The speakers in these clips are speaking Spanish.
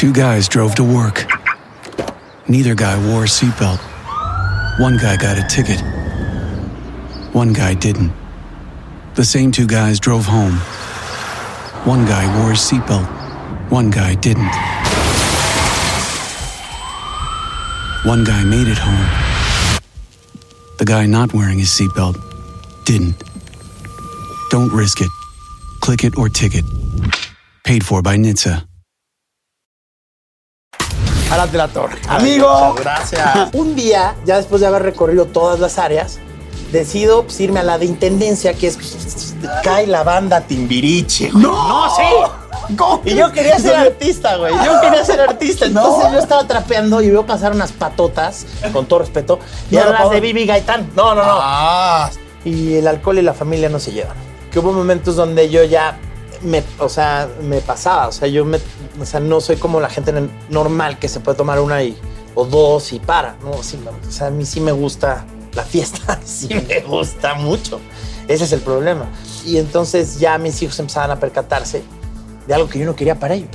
Two guys drove to work. Neither guy wore a seatbelt. One guy got a ticket. One guy didn't. The same two guys drove home. One guy wore a seatbelt. One guy didn't. One guy made it home. The guy not wearing his seatbelt didn't. Don't risk it. Click it or ticket. Paid for by NHTSA. Arad de la Torre. Amigo, Gracias. un día, ya después de haber recorrido todas las áreas, decido pues, irme a la de intendencia, que es. pues, cae la banda Timbiriche. güey. No, sí. ¿Cómo? Y yo quería ser artista, güey. Yo quería ser artista. Entonces yo estaba trapeando y veo pasar unas patotas, con todo respeto, y No, eran las de Bibi Gaitán. No, no, no. Ah, y el alcohol y la familia no se llevan. Que hubo momentos donde yo ya me, o sea, me pasaba, o sea, yo me, o sea, no soy como la gente normal que se puede tomar una y, o dos y para, no, sí, o sea, a mí sí me gusta la fiesta, sí me gusta mucho. Ese es el problema. Y entonces ya mis hijos empezaban a percatarse de algo que yo no quería para ellos.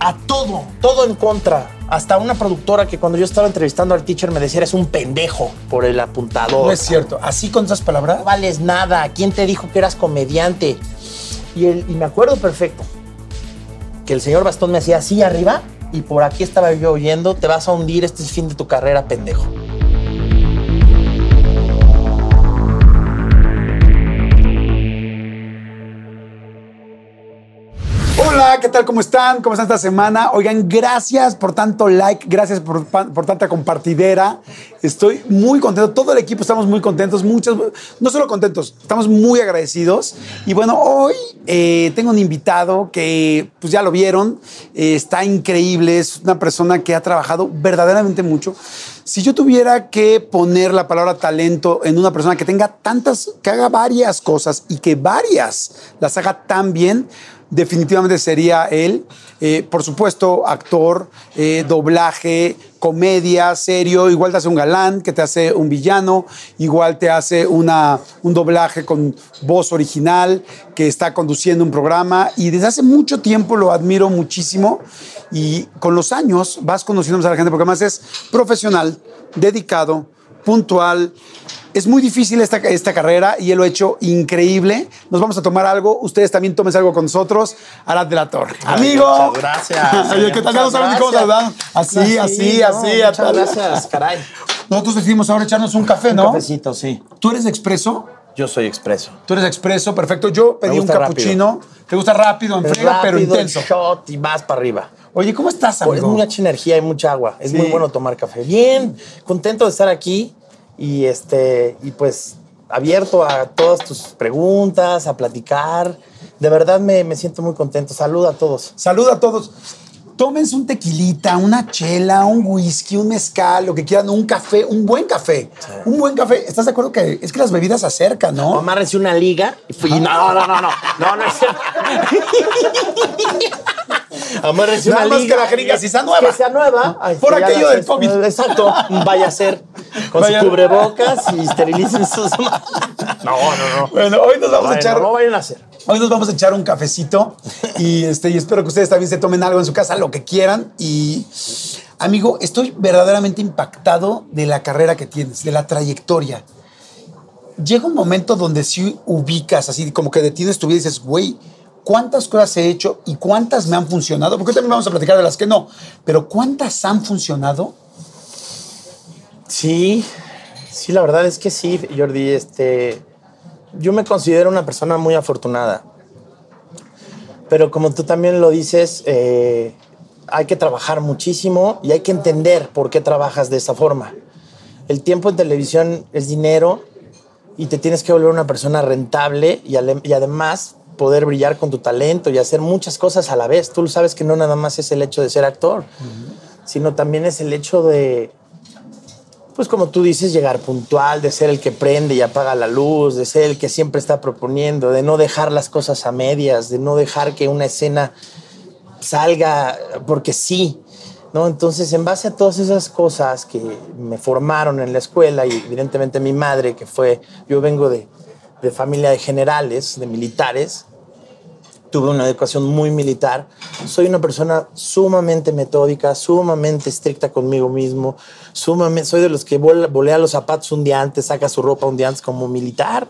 A todo, todo en contra. Hasta una productora que cuando yo estaba entrevistando al teacher me decía, eres un pendejo por el apuntador. No es cierto. Así con esas palabras. No vales nada. ¿Quién te dijo que eras comediante? Y, me acuerdo perfecto que el señor Bastón me hacía así arriba y por aquí estaba yo oyendo, te vas a hundir, este es el fin de tu carrera, pendejo. Hola, ¿qué tal? ¿Cómo están? ¿Cómo están esta semana? Oigan, gracias por tanto like, gracias por, por tanta compartidera. Estoy muy contento, todo el equipo estamos muy contentos, muchos, no solo contentos, estamos muy agradecidos. Y bueno, hoy eh, tengo un invitado que, pues ya lo vieron, eh, está increíble, es una persona que ha trabajado verdaderamente mucho. Si yo tuviera que poner la palabra talento en una persona que tenga tantas, que haga varias cosas y que varias las haga tan bien, definitivamente sería él. Eh, por supuesto, actor, eh, doblaje, comedia, serio. Igual te hace un galán, que te hace un villano. Igual te hace una, un doblaje con voz original, que está conduciendo un programa. Y desde hace mucho tiempo lo admiro muchísimo. Y con los años vas conociendo a la gente, porque además es profesional, dedicado, puntual. Es muy difícil esta, esta carrera y él lo ha hecho increíble. Nos vamos a tomar algo. Ustedes también tomen algo con nosotros. Arad de la Torre. Amigo. muchas gracias. Oye, ¿qué tal? Ya no saben ni cómo saludar. Así, No, así, sí, no, así. Muchas tal. gracias, caray. Nosotros decidimos ahora echarnos un café, Un ¿no? cafecito, sí. ¿Tú eres expreso? Yo soy expreso. Tú eres expreso, perfecto. Yo pedí un capuchino. Te gusta rápido, en friega, pero intenso. shot y vas para arriba. Oye, ¿cómo estás, Pues amigo? mucha energía y mucha agua. Es Sí. muy bueno tomar café. Bien, contento de estar aquí y este y pues abierto a todas tus preguntas, a platicar. De verdad me, me siento muy contento. Saluda a todos. Saluda a todos. Tómense un tequilita, una chela, un whisky, un mezcal, lo que quieran, un café, un buen café. Un buen café. ¿Estás de acuerdo que es que las bebidas se acercan, no? Amárrense una liga y fui. No, no, no, no. No, no es cierto. Amárrense Nada una más liga. que la jeringa sí sea nueva. Que sea nueva. Ay, Por aquello del COVID. Exacto. Vaya a ser con Vaya- su cubrebocas y esterilicen sus manos. No, no, no. Bueno, hoy nos vamos a echar. no vayan a hacer. Hoy nos vamos a echar un cafecito y, este, y espero que ustedes también se tomen algo en su casa, lo que quieran. Y, amigo, estoy verdaderamente impactado de la carrera que tienes, de la trayectoria. Llega un momento donde sí ubicas, así como que detienes tu vida y dices, güey, ¿cuántas cosas he hecho y cuántas me han funcionado? Porque también vamos a platicar de las que no, pero ¿cuántas han funcionado? Sí, sí, la verdad es que sí, Jordi. Este, yo me considero una persona muy afortunada. Pero como tú también lo dices, eh, hay que trabajar muchísimo y hay que entender por qué trabajas de esa forma. El tiempo en televisión es dinero y te tienes que volver una persona rentable y además poder brillar con tu talento y hacer muchas cosas a la vez. Tú sabes que no nada más es el hecho de ser actor, sino también es el hecho de, pues como tú dices, llegar puntual, de ser el que prende y apaga la luz, de ser el que siempre está proponiendo, de no dejar las cosas a medias, de no dejar que una escena salga porque sí. ¿no? Entonces, en base a todas esas cosas que me formaron en la escuela y evidentemente mi madre, que fue, yo vengo de, de familia de generales, de militares, tuve una educación muy militar. Soy una persona sumamente metódica, sumamente estricta conmigo mismo. Sumamente, soy de los que vol- volea los zapatos un día antes, saca su ropa un día antes como militar.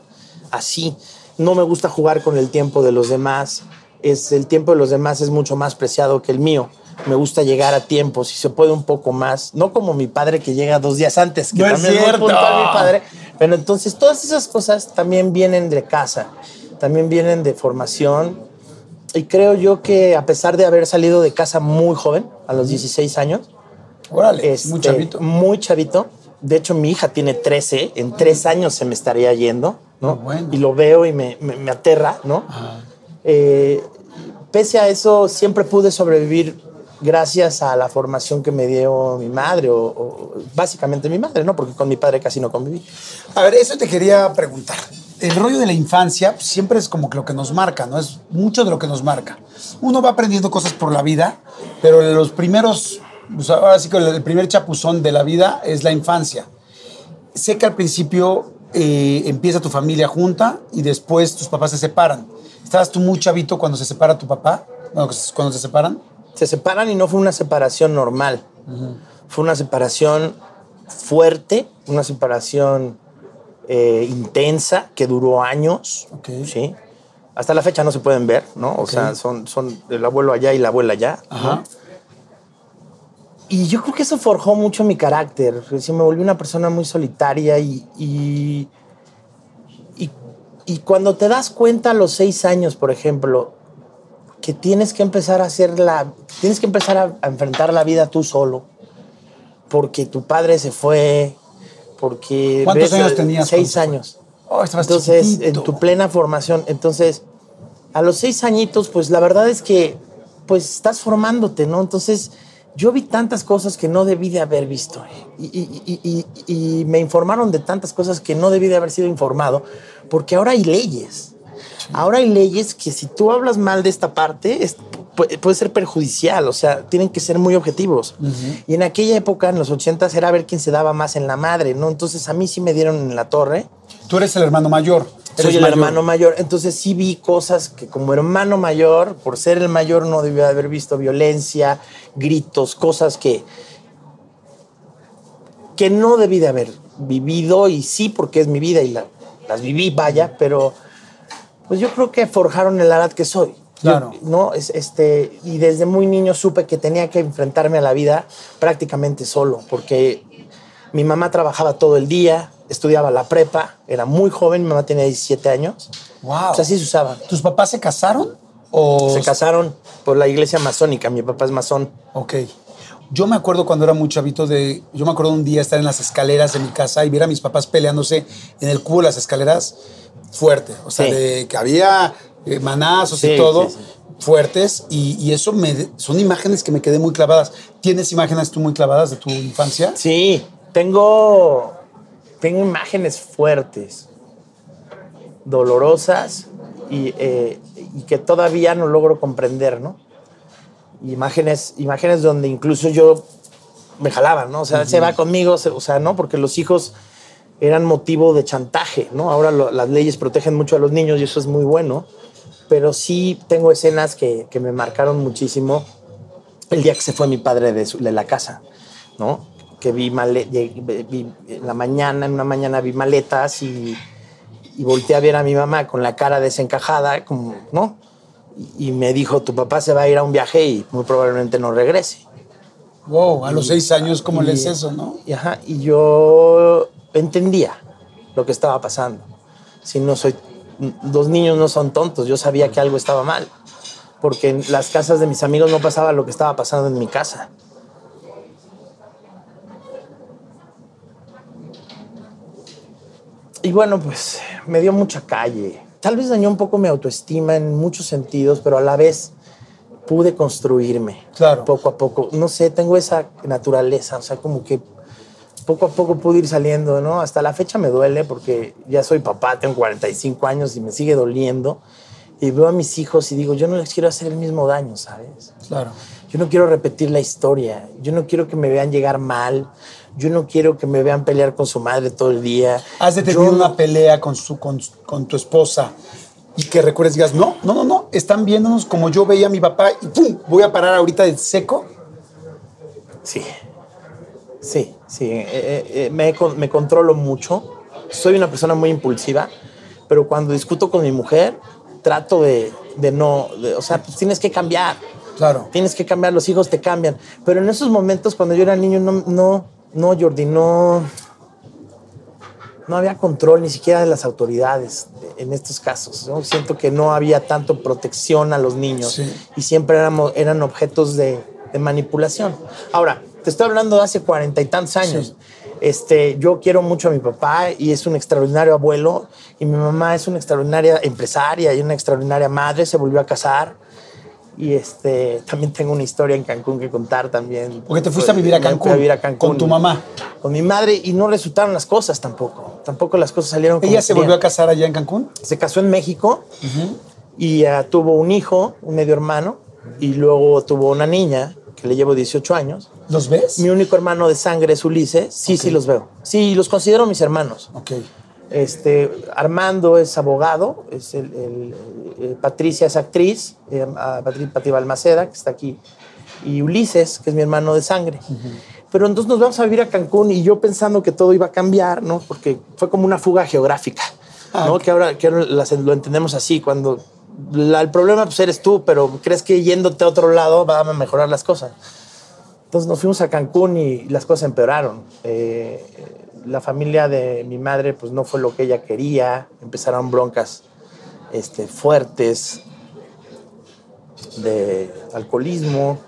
Así. No me gusta jugar con el tiempo de los demás. Es, el tiempo de los demás es mucho más preciado que el mío. Me gusta llegar a tiempo, si se puede un poco más. No como mi padre que llega dos días antes, que No es también muy cierto. puntual mi padre. Pero entonces todas esas cosas también vienen de casa, también vienen de formación. Y creo yo que a pesar de haber salido de casa muy joven, a los 16 años, Órale, este, muy chavito. muy chavito. De hecho, mi hija tiene 13, en tres años se me estaría yendo, ¿no? Muy bueno. Y lo veo y me, me- me aterra, ¿no? Eh, pese a eso, siempre pude sobrevivir gracias a la formación que me dio mi madre, o, o básicamente mi madre, ¿no? Porque con mi padre casi no conviví. A ver, eso te quería preguntar. El rollo de la infancia siempre es como que lo que nos marca, ¿no? Es mucho de lo que nos marca. Uno va aprendiendo cosas por la vida, pero los primeros, pues, ahora sí que el primer chapuzón de la vida es la infancia. Sé que al principio eh, empieza tu familia junta y después tus papás se separan. ¿Estabas tú muy chavito cuando se separa tu papá? Bueno, cuando se separan. Se separan y no fue una separación normal. Fue una separación fuerte, una separación eh, intensa que duró años. Ok. ¿sí? Hasta la fecha no se pueden ver, ¿no? O sea, son, son el abuelo allá y la abuela allá. ¿no? Ajá. Y yo creo que eso forjó mucho mi carácter. Sí, me volví una persona muy solitaria y, y, y, y cuando te das cuenta a los seis años, por ejemplo, que tienes que empezar a hacer la, tienes que empezar a, a enfrentar la vida tú solo, porque tu padre se fue, porque ¿Cuántos ves, años eh, tenías Seis años. Oh, Entonces, chiquitito. en tu plena formación, entonces, a los seis añitos, pues la verdad es que, pues estás formándote, ¿no? Entonces, yo vi tantas cosas que no debí de haber visto y, y- y- me informaron de tantas cosas que no debí de haber sido informado, porque ahora hay leyes. Ahora hay leyes que si tú hablas mal de esta parte, es- puede ser perjudicial, o sea, tienen que ser muy objetivos. Y en aquella época, en los ochentas, era ver quién se daba más en la madre, ¿no? Entonces a mí sí me dieron en la torre. Tú eres el hermano mayor. Soy el mayor. hermano mayor, entonces sí vi cosas que como hermano mayor, por ser el mayor no debía de haber visto violencia, gritos, cosas que que no debí de haber vivido y sí porque es mi vida y la- las viví, vaya, pero pues yo creo que forjaron el Arad que soy. Yo- Claro. no, es, este, y desde muy niño supe que tenía que enfrentarme a la vida prácticamente solo, porque mi mamá trabajaba todo el día, estudiaba la prepa, era muy joven, mi mamá tenía 17 años. Wow. O sea, así se usaba. ¿Tus papás se casaron? O Se casaron por la iglesia masónica, mi papá es masón. Ok. Yo me acuerdo cuando era muy chavito de. Yo me acuerdo un día estar en las escaleras de mi casa y ver a mis papás peleándose en el cubo de las escaleras fuerte. O sea, Sí. de que había eh, manazos Sí, y todo sí, sí. fuertes. Y, y eso me, son imágenes que me quedé muy clavadas. ¿Tienes imágenes tú muy clavadas de tu infancia? Sí, tengo, tengo imágenes fuertes, dolorosas y, eh, y que todavía no logro comprender, ¿no? Imágenes, imágenes donde incluso yo me jalaban, ¿no? O sea, se va conmigo, se- o sea, ¿no? Porque los hijos eran motivo de chantaje, ¿no? Ahora lo- las leyes protegen mucho a los niños y eso es muy bueno, pero sí tengo escenas que, que me marcaron muchísimo el día que se fue mi padre de, su- de la casa, ¿no? Que vi, male- vi en la mañana, en una mañana vi maletas y, y volteé a ver a mi mamá con la cara desencajada, como, ¿no? Y, me dijo, tu papá se va a ir a un viaje y muy probablemente no regrese. Wow, a los seis años, ¿cómo Y- lees eso, no? Y, ajá, y yo entendía lo que estaba pasando. Si no soy, los niños no son tontos, yo sabía que algo estaba mal, porque en las casas de mis amigos no pasaba lo que estaba pasando en mi casa. Y bueno, pues me dio mucha calle. Tal vez dañó un poco mi autoestima en muchos sentidos, pero a la vez pude construirme Claro. poco a poco. No sé, tengo esa naturaleza, o sea, como que poco a poco pude ir saliendo, ¿no? Hasta la fecha me duele porque ya soy papá, tengo 45 años y me sigue doliendo. Y veo a mis hijos y digo, yo no les quiero hacer el mismo daño, ¿sabes? Claro. Yo no quiero repetir la historia. Yo no quiero que me vean llegar mal. Yo no quiero que me vean pelear con su madre todo el día. Has Yo no- una pelea con, su, con, con tu esposa y que recuerdes, digas, no, no, no, no, están viéndonos como yo veía a mi papá y ¡pum! Voy a parar ahorita de seco. Sí, sí, sí. eh, eh, eh, me, me controlo mucho. Soy una persona muy impulsiva, pero cuando discuto con mi mujer, trato de, de no, de- o sea, pues tienes que cambiar. Claro. Tienes que cambiar, los hijos te cambian. Pero en esos momentos, cuando yo era niño, no, no, no, Jordi, no, no había control ni siquiera de las autoridades en estos casos. ¿no? Siento que no había tanto protección a los niños Sí. y siempre éramos, eran objetos de, de manipulación. Ahora, te estoy hablando de hace cuarenta y tantos años. Sí. Este, yo quiero mucho a mi papá y es un extraordinario abuelo y mi mamá es una extraordinaria empresaria y una extraordinaria madre, se volvió a casar. Y este, también tengo una historia en Cancún que contar también. Porque te fuiste a vivir a Cancún, a vivir a Cancún. con tu mamá. Con mi madre y no resultaron las cosas tampoco. Tampoco las cosas salieron como Ella se querían. volvió a casar allá en Cancún. Se casó en México y ah, tuvo un hijo, un medio hermano, y luego tuvo una niña que le llevo 18 años. ¿Los ves? Mi único hermano de sangre es Ulises. Sí, sí los veo. Sí, los considero mis hermanos. Ok. Este, Armando es abogado, es el, el- eh, Patricia es actriz, eh, ah, Patri- Pati Balmaceda, que está aquí, y Ulises, que es mi hermano de sangre. Pero entonces nos vamos a vivir a Cancún y yo pensando que todo iba a cambiar, ¿no? Porque fue como una fuga geográfica, ¿no? Que ahora, que ahora lo entendemos así, cuando la- el problema pues eres tú, pero crees que yéndote a otro lado va a mejorar las cosas. Entonces nos fuimos a Cancún y las cosas empeoraron. Eh, la familia de mi madre pues no fue lo que ella quería. Empezaron broncas este, fuertes de alcoholismo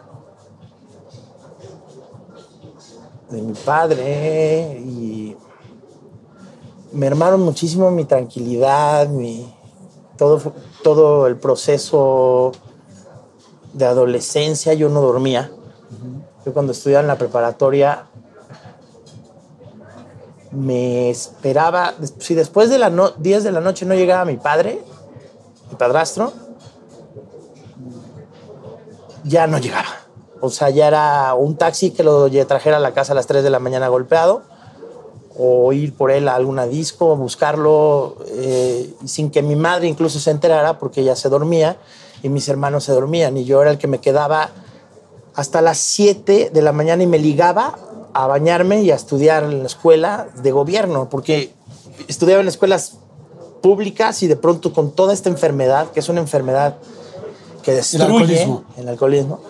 de mi padre y mermaron muchísimo mi tranquilidad, mi, todo, todo el proceso de adolescencia. Yo no dormía. Yo cuando estudiaba en la preparatoria me esperaba, si después de las no- 10 de la noche no llegaba mi padre, mi padrastro, ya no llegaba. O sea, ya era un taxi que lo trajera a la casa a las 3 de la mañana golpeado, o ir por él a alguna disco, buscarlo, eh, sin que mi madre incluso se enterara, porque ella se dormía y mis hermanos se dormían, y yo era el que me quedaba hasta las 7 de la mañana y me ligaba a bañarme y a estudiar en la escuela de gobierno, porque estudiaba en escuelas públicas y de pronto con toda esta enfermedad, que es una enfermedad que destruye alcoholismo. el alcoholismo,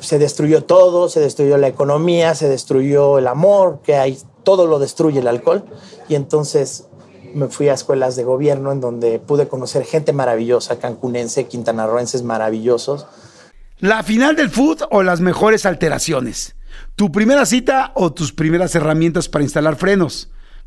se destruyó todo, se destruyó la economía, se destruyó el amor, que hay, todo lo destruye el alcohol. Y entonces me fui a escuelas de gobierno en donde pude conocer gente maravillosa, cancunense, quintanarroenses maravillosos. La final del food o las mejores alteraciones. Tu primera cita o tus primeras herramientas para instalar frenos.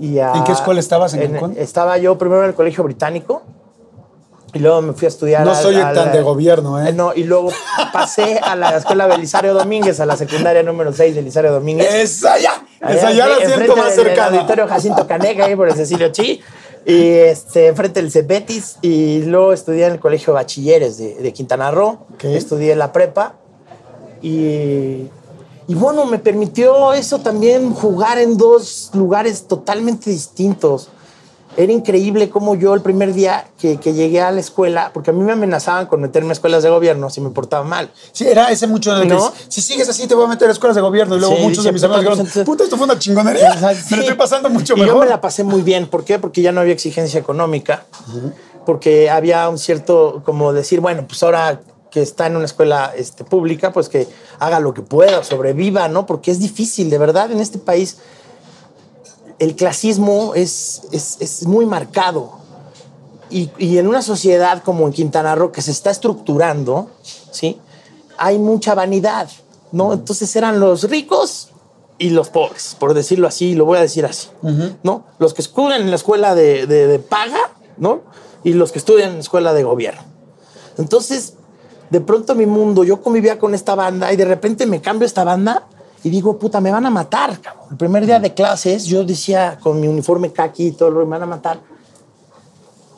Y a- ¿En qué escuela estabas en Cancún? Estaba yo primero en el colegio británico Y luego me fui a estudiar. No al- soy al- tan de gobierno, ¿eh? No, y luego pasé a la escuela Belisario Domínguez, a la secundaria número 6 de Belisario Domínguez. Esa ya, Allá, esa ya la siento más del- del cercana. auditorio Jacinto Canega, ahí por el Cecilio Chi. Y este, enfrente del Cebetis. Y luego estudié en el Colegio Bachilleres de, de Quintana Roo. Ok. Estudié la prepa. Y, y bueno, me permitió eso también jugar en dos lugares totalmente distintos. Era increíble cómo yo el primer día que, que llegué a la escuela, porque a mí me amenazaban con meterme a escuelas de gobierno si me portaba mal. Sí, era ese mucho de que ¿No? si sigues así te voy a meter a escuelas de gobierno. Y luego Sí, muchos de mis amigos dijeron, puta, esto fue una chingonería. Me Sí. lo estoy pasando mucho y mejor. yo me la pasé muy bien. ¿Por qué? Porque ya no había exigencia económica. Porque había un cierto, como decir, bueno, pues ahora que está en una escuela este, pública, pues que haga lo que pueda, sobreviva, ¿no? Porque es difícil, de verdad, en este país el clasismo es, es, es muy marcado. Y, y en una sociedad como en Quintana Roo que se está estructurando, ¿sí? Hay mucha vanidad, ¿no? Entonces eran los ricos y los pobres, por decirlo así, lo voy a decir así, ¿no? Los que estudian en la escuela de, de- de paga, ¿no? Y los que estudian en la escuela de gobierno. Entonces, de pronto mi mundo, yo convivía con esta banda y de repente me cambio esta banda y digo, puta, me van a matar. cabrón. El primer día de clases, yo decía con mi uniforme kaki y todo, me van a matar.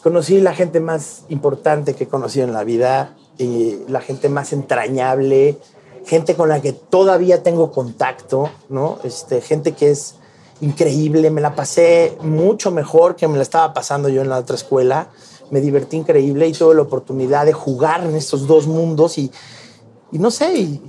Conocí la gente más importante que he conocido en la vida, y la gente más entrañable, gente con la que todavía tengo contacto, ¿no? Este, gente que es increíble, me la pasé mucho mejor que me la estaba pasando yo en la otra escuela, me divertí increíble y tuve la oportunidad de jugar en estos dos mundos y, y no sé, y,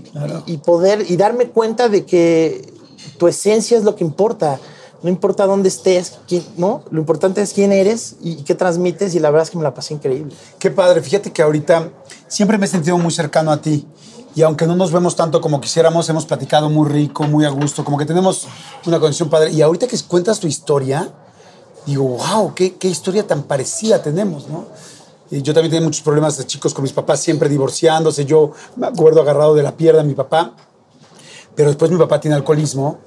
y poder y darme cuenta de que tu esencia es lo que importa. No importa dónde estés, quién, ¿no? Lo importante es quién eres y qué transmites y la verdad es que me la pasé increíble. Qué padre. Fíjate que ahorita siempre me he sentido muy cercano a ti. Y aunque no nos vemos tanto como quisiéramos, hemos platicado muy rico, muy a gusto, como que tenemos una conexión padre. Y ahorita que cuentas tu historia, digo, wow, qué, qué historia tan parecida tenemos, ¿no? Y yo también tenía muchos problemas de chicos con mis papás, siempre divorciándose. Yo me acuerdo agarrado de la pierna de mi papá. Pero después mi papá tiene alcoholismo.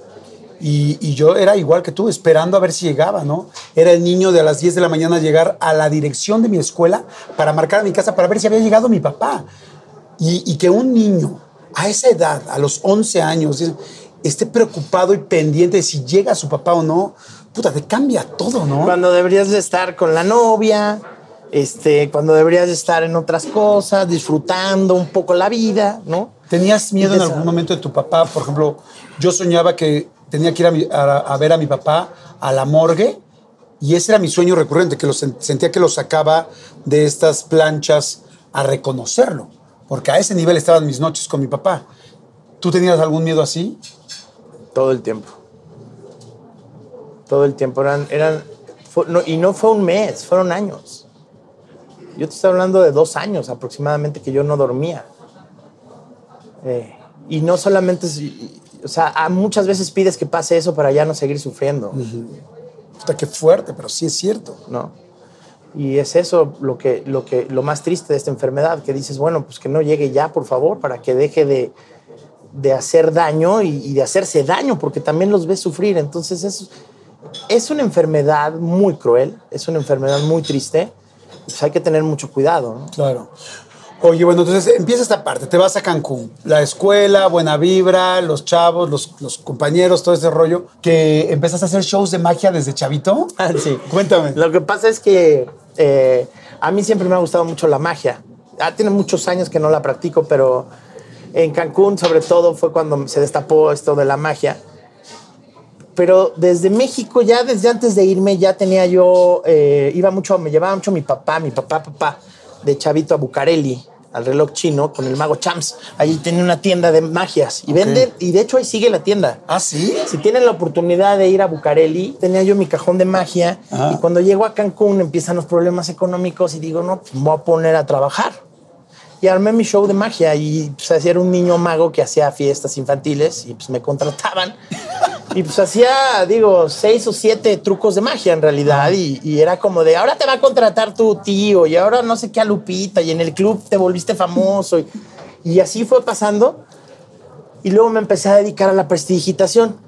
Y, y yo era igual que tú, esperando a ver si llegaba, ¿no? Era el niño de a las 10 de la mañana llegar a la dirección de mi escuela para marcar a mi casa para ver si había llegado mi papá. Y, y que un niño a esa edad, a los 11 años, es- esté preocupado y pendiente de si llega su papá o no, puta, te cambia todo, ¿no? Cuando deberías de estar con la novia, este, cuando deberías de estar en otras cosas, disfrutando un poco la vida, ¿no? ¿Tenías miedo en algún momento de tu papá? Por ejemplo, yo soñaba que tenía que ir a, mi- a- a ver a mi papá a la morgue y ese era mi sueño recurrente, que lo sen- sentía que lo sacaba de estas planchas a reconocerlo, porque a ese nivel estaban mis noches con mi papá. ¿Tú tenías algún miedo así? Todo el tiempo. Todo el tiempo. Eran, eran, fue- no, y no fue un mes, fueron años. Yo te estoy hablando de dos años aproximadamente que yo no dormía. Eh, y no solamente, o sea, a muchas veces pides que pase eso para ya no seguir sufriendo, Puta, qué fuerte, pero sí es cierto. ¿no? Y es eso lo que, lo que, lo más triste de esta enfermedad, que dices, bueno, pues que no llegue ya, por favor, para que deje de, de hacer daño y, y de hacerse daño, porque también los ves sufrir. Entonces es, es una enfermedad muy cruel, es una enfermedad muy triste. Pues hay que tener mucho cuidado. ¿no? Claro. Oye, bueno, entonces empieza esta parte. Te vas a Cancún. La escuela, buena vibra, los chavos, los, los compañeros, todo ese rollo. Que empezaste a hacer shows de magia desde chavito. Ah, sí. Cuéntame. Lo que pasa es que eh, a mí siempre me ha gustado mucho la magia. Ah, tiene muchos años que no la practico, pero en Cancún sobre todo fue cuando se destapó esto de la magia. Pero desde México, ya desde antes de irme, ya tenía yo, eh, iba mucho, me llevaba mucho mi papá, mi papá, papá, de chavito a Bucareli, al reloj chino, con el mago Champs. Ahí tenía una tienda de magias y vende, y de hecho ahí sigue la tienda. ¿Ah, sí? Si tienen la oportunidad de ir a Bucareli, tenía yo mi cajón de magia Ah. y cuando llego a Cancún empiezan los problemas económicos y digo, no, pues me voy a poner a trabajar. Y armé mi show de magia y pues así era un niño mago que hacía fiestas infantiles y pues me contrataban. Y pues hacía, digo, seis o siete trucos de magia en realidad y, y era como de, ahora te va a contratar tu tío y ahora no sé qué a Lupita y en el club te volviste famoso. Y, y así fue pasando. Y luego me empecé a dedicar a la prestidigitación,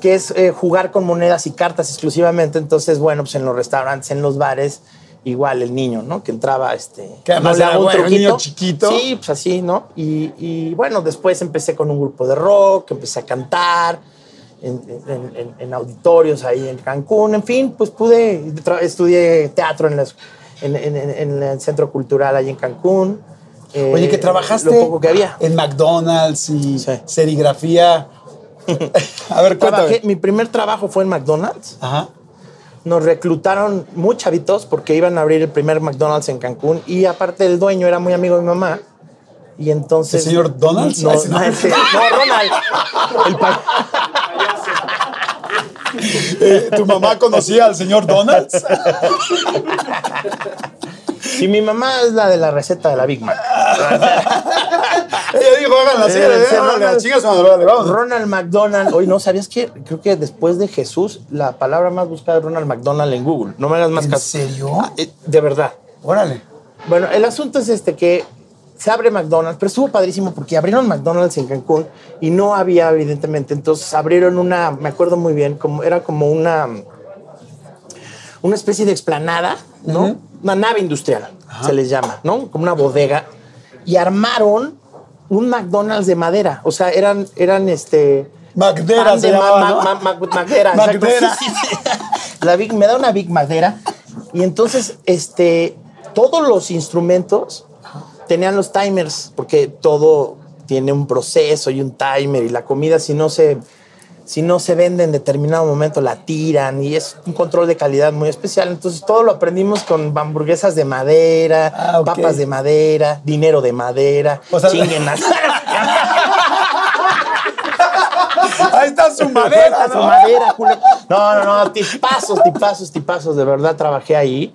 que es eh, jugar con monedas y cartas exclusivamente. Entonces, bueno, pues en los restaurantes, en los bares, igual el niño, ¿no? Que entraba, este... Que además era, bueno, un niño chiquito. Sí, pues así, ¿no? Y, y, bueno, después empecé con un grupo de rock, empecé a cantar en, en- en- en auditorios ahí en Cancún, en fin, pues pude, estudié teatro en, las- en, el Centro Cultural ahí en Cancún. Eh, Oye, que trabajaste Lo poco que había. en McDonald's y Sí. serigrafía. A ver, Trabajé- cuéntame. mi primer trabajo fue en McDonald's. Ajá. Nos reclutaron muy chavitos porque iban a abrir el primer McDonald's en Cancún y aparte el dueño era muy amigo de mi mamá. Y entonces... ¿El señor Donalds? No, no. no, ese- no, Ronald. El pa- Eh, ¿Tu mamá conocía al señor Donalds? Y mi mamá es la de la receta de la Big Mac. Ella dijo, háganla así, Eh, vamos. Ronald McDonald. Hoy no, ¿sabías que Creo que después de Jesús, la palabra más buscada es Ronald McDonald en Google. No me hagas más ¿En caso. serio? Ah, eh, De verdad. Órale. Bueno, el asunto es este que se abre McDonald's, pero estuvo padrísimo porque abrieron McDonald's en Cancún y no había evidentemente, entonces abrieron una, me acuerdo muy bien, como era como una una especie de explanada, ¿no? Una nave industrial, se les llama, ¿no? Como una bodega y armaron un McDonald's de madera, o sea, eran eran este Macdera pan se llamaba. La Big, me da una Big Madera. Y entonces, este, todos los instrumentos tenían los timers, porque todo tiene un proceso y un timer. Y la comida, si no se, si no se vende en determinado momento, la tiran. Y es un control de calidad muy especial. Entonces, todo lo aprendimos con hamburguesas de madera, Ah, papas de madera, dinero de madera. O sea- chinguen a- Ahí está su madera, Su ¿no? madera, culo. No, no, no, tipazos, tipazos, tipazos. De verdad trabajé ahí.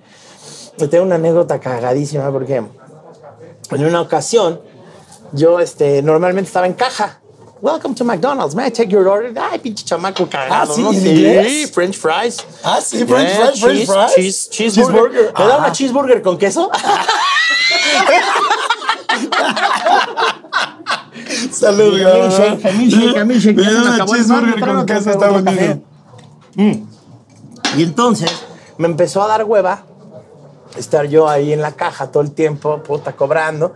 Y tengo una anécdota cagadísima porque en una ocasión yo este, normalmente estaba en caja. Welcome to McDonald's, may I take your order? Ay, pinche chamaco cagado, Ah, ¿sí? ¿no? ¿En Sí? French fries. Ah, sí, French Yeah, fries, French cheese, fries. cheese- cheeseburger. ¿Me da una cheeseburger con queso? Salud, Milkshake, me Una acabó el cheeseburger con queso está café. buenísimo. Y entonces me empezó a dar hueva estar yo ahí en la caja todo el tiempo, puta, cobrando.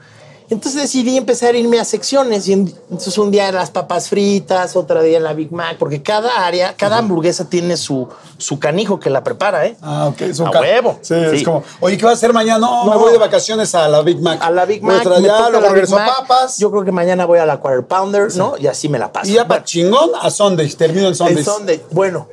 Entonces decidí empezar a irme a secciones. Y en- entonces un día las papas fritas, otro día en la Big Mac, porque cada área, cada hamburguesa tiene su, su canijo que la prepara, ¿eh? Ah, ok. su A huevo. Sí, es Sí. como, oye, ¿qué vas a hacer mañana? No, me No. voy de vacaciones a la Big Mac. A la Big Voy Mac. a me ya, toca luego regreso a papas. Yo creo que mañana voy a la Quarter Pounder, ¿no? Y así me la paso. y ya para Bueno. chingón a Sunday. Termino en Sundays. En Sunday. Bueno,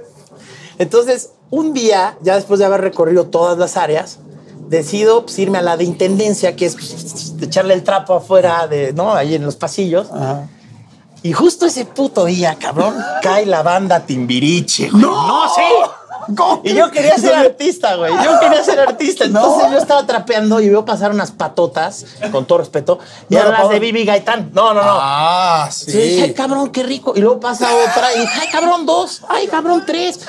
entonces, un día, ya después de haber recorrido todas las áreas, decido pues, irme a la de intendencia, que es pues, echarle el trapo afuera, de, ¿no? Ahí en los pasillos. Ajá. Y justo ese puto día, cabrón, cae la banda Timbiriche. güey. ¡No! sí! ¿Cómo? Y yo quería ser artista, güey. Yo quería ser artista. Entonces yo estaba trapeando y veo pasar unas patotas, con todo respeto, y No, eran las Pablo. de Bibi Gaitán. No, no, no. Ah, Sí. dije, ay, cabrón, qué rico. Y luego pasa otra y dije, ay, cabrón, dos. Ay, cabrón, tres.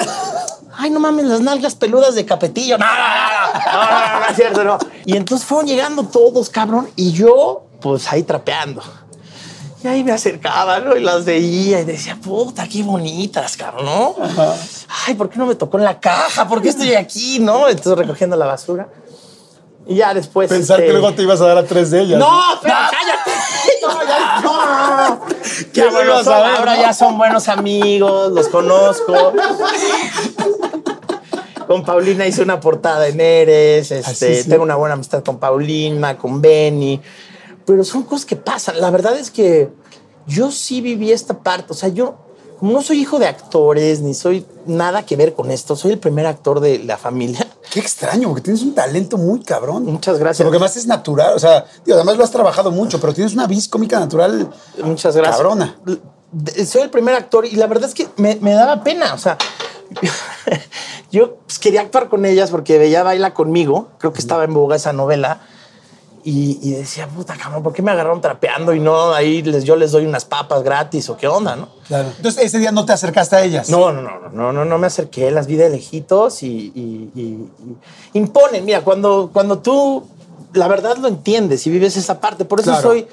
Ay, no mames, las nalgas peludas de capetillo. No, no, no, no, no, no, no, no es cierto, no. Y entonces fueron llegando todos, cabrón, y yo, pues ahí trapeando. Y ahí me acercaba, ¿no? Y las veía y decía, puta, qué bonitas, cabrón, ¿no? Ay, ¿por qué no me tocó en la caja? ¿Por qué estoy aquí, no? Entonces recogiendo la basura. Y ya después. Pensar este, que luego te ibas a dar a tres de ellas. no, pero cállate. No, ya, no. ¿Qué Ya, bueno, ibas son- a ver, ahora no? ya son buenos amigos, los conozco. Con Paulina hice una portada en Eres, este, Ah, sí, sí. tengo una buena amistad con Paulina, con Benny, pero son cosas que pasan. La verdad es que yo sí viví esta parte, o sea, yo como no soy hijo de actores, ni soy nada que ver con esto, soy el primer actor de la familia. Qué extraño, porque tienes un talento muy cabrón. Muchas gracias. Lo que más es natural. O sea, digo, además lo has trabajado mucho, pero tienes una vis cómica natural. Muchas gracias. Cabrona. Soy el primer actor y la verdad es que me, me daba pena. O sea, yo pues, quería actuar con ellas porque veía Baila conmigo. Creo que estaba en boga esa novela. Y, y decía, puta cabrón, ¿por qué me agarraron trapeando y no ahí les, yo les doy unas papas gratis o qué onda, no? Claro. Entonces, ese día no te acercaste a ellas. No, no, no, no, no, no me acerqué, las vi de lejitos y, y- y- y imponen. Mira, cuando, cuando tú la verdad lo entiendes y vives esa parte, por eso Claro. soy,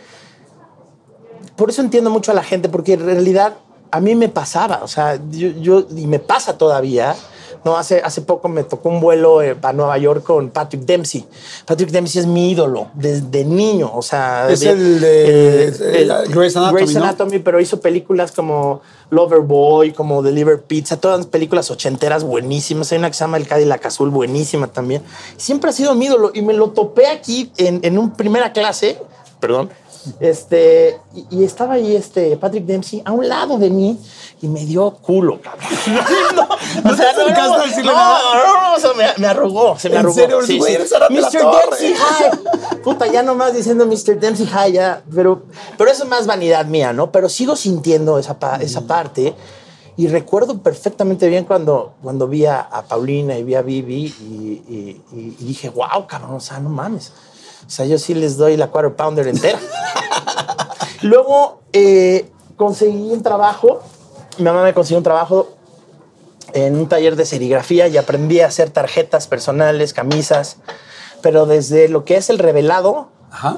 por eso entiendo mucho a la gente, porque en realidad a mí me pasaba, o sea, yo, yo- y me pasa todavía, No, hace, hace poco me tocó un vuelo eh, para Nueva York con Patrick Dempsey. Patrick Dempsey es mi ídolo desde niño. O sea, Es el de- el- Grey's Anatomy, Grey's ¿no? Anatomy, pero hizo películas como Loverboy, como Deliver Pizza, todas películas ochenteras buenísimas. Hay una que se llama El Cadillac Azul, buenísima también. Siempre ha sido mi ídolo y me lo topé aquí en, en un primera clase, perdón, este, y, y estaba ahí este Patrick Dempsey a un lado de mí y me dio culo, cabrón. No, o sea, te acercaste a decirle no, nada? no, no, o sea, me, me arrugó, se me ¿En arrugó. serio? Güey, Arate la Mr. Dempsey, hi. Puta, ya nomás diciendo Mr. Dempsey, hi, ya. Pero, pero eso es más vanidad mía, ¿no? Pero sigo sintiendo esa, pa- esa parte. Y recuerdo perfectamente bien cuando, cuando vi a, a Paulina y vi a Vivi y, y- y- y dije, wow, cabrón, o sea, no mames. O sea, yo sí les doy la quarter pounder entera. Luego eh, conseguí un trabajo. Mi mamá me consiguió un trabajo en un taller de serigrafía y aprendí a hacer tarjetas personales, camisas, pero desde lo que es el revelado, Ajá.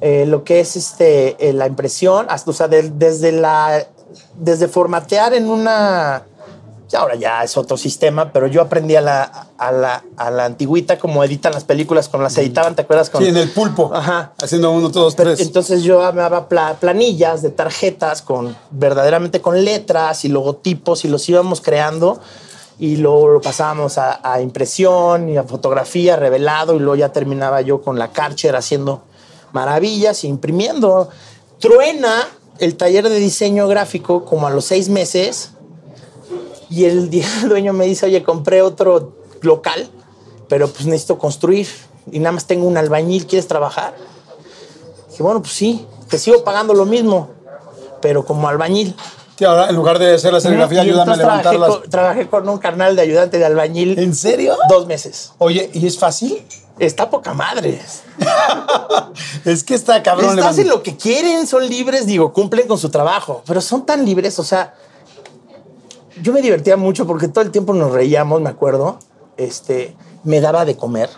eh, lo que es este, eh, la impresión, hasta, o sea, de- desde, la, desde formatear en una... Ahora ya es otro sistema, pero yo aprendí a la, a la, a la antigüita como editan las películas, cuando las editaban, ¿te acuerdas? Con, Sí, en el pulpo. Ajá. Haciendo uno, dos, tres. Entonces yo armaba pla- planillas de tarjetas con verdaderamente con letras y logotipos y los íbamos creando y luego lo pasábamos a, a impresión y a fotografía revelado y luego ya terminaba yo con la Karcher haciendo maravillas e imprimiendo. Truena el taller de diseño gráfico como a los seis meses y el dueño me dice, oye, compré otro local, pero pues necesito construir y nada más tengo un albañil, ¿quieres trabajar? Dije, bueno, pues sí, te sigo pagando lo mismo, pero como albañil. Sí, ahora en lugar de hacer la serigrafía, Y ayúdame a entonces trabajé con, trabajé con un carnal de ayudante de albañil. ¿En serio? Dos meses. Oye, ¿y es fácil? Está poca madre. es que está cabrón. Estás en levantar- lo que quieren, son libres, digo, cumplen con su trabajo, pero son tan libres, o sea, yo me divertía mucho porque todo el tiempo nos reíamos, me acuerdo. Este, me daba de comer.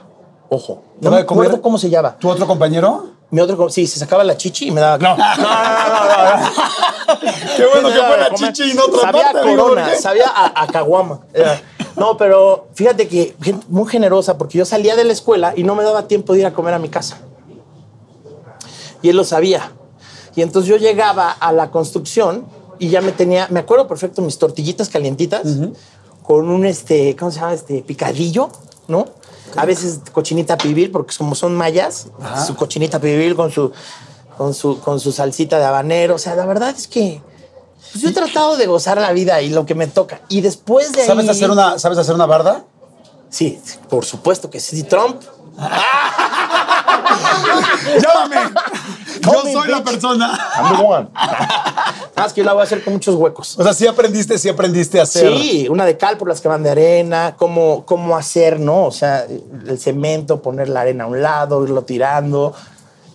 Ojo, ¿Te no me comer? acuerdo cómo se llama. ¿Tu otro compañero? Mi otro, sí, se sacaba la chichi y me daba. No, no, no, no, no. Qué bueno que de comer. chichi y no otra Sabía parte, corona, sabía a, a caguama. No, pero fíjate que muy generosa porque yo salía de la escuela y no me daba tiempo de ir a comer a mi casa. Y él lo sabía. Y entonces yo llegaba a la construcción y ya me tenía, me acuerdo perfecto, mis tortillitas calientitas con un, este, ¿cómo se llama? Este picadillo, ¿no? A veces cochinita pibil, porque como son mayas, su cochinita pibil con su, con, su, con su salsita de habanero. O sea, la verdad es que pues yo he tratado de gozar la vida y lo que me toca. Y después de ahí... ¿Sabes hacer una, ¿sabes hacer una barda? Sí, por supuesto que sí. Trump. ¡Llámame! Yo soy la persona. I'm the one. Más que yo la voy a hacer con muchos huecos. O sea, sí aprendiste, sí aprendiste a hacer. Sí, una de cal por las que van de arena, cómo, cómo hacer, ¿no? O sea, el cemento, poner la arena a un lado, irlo tirando,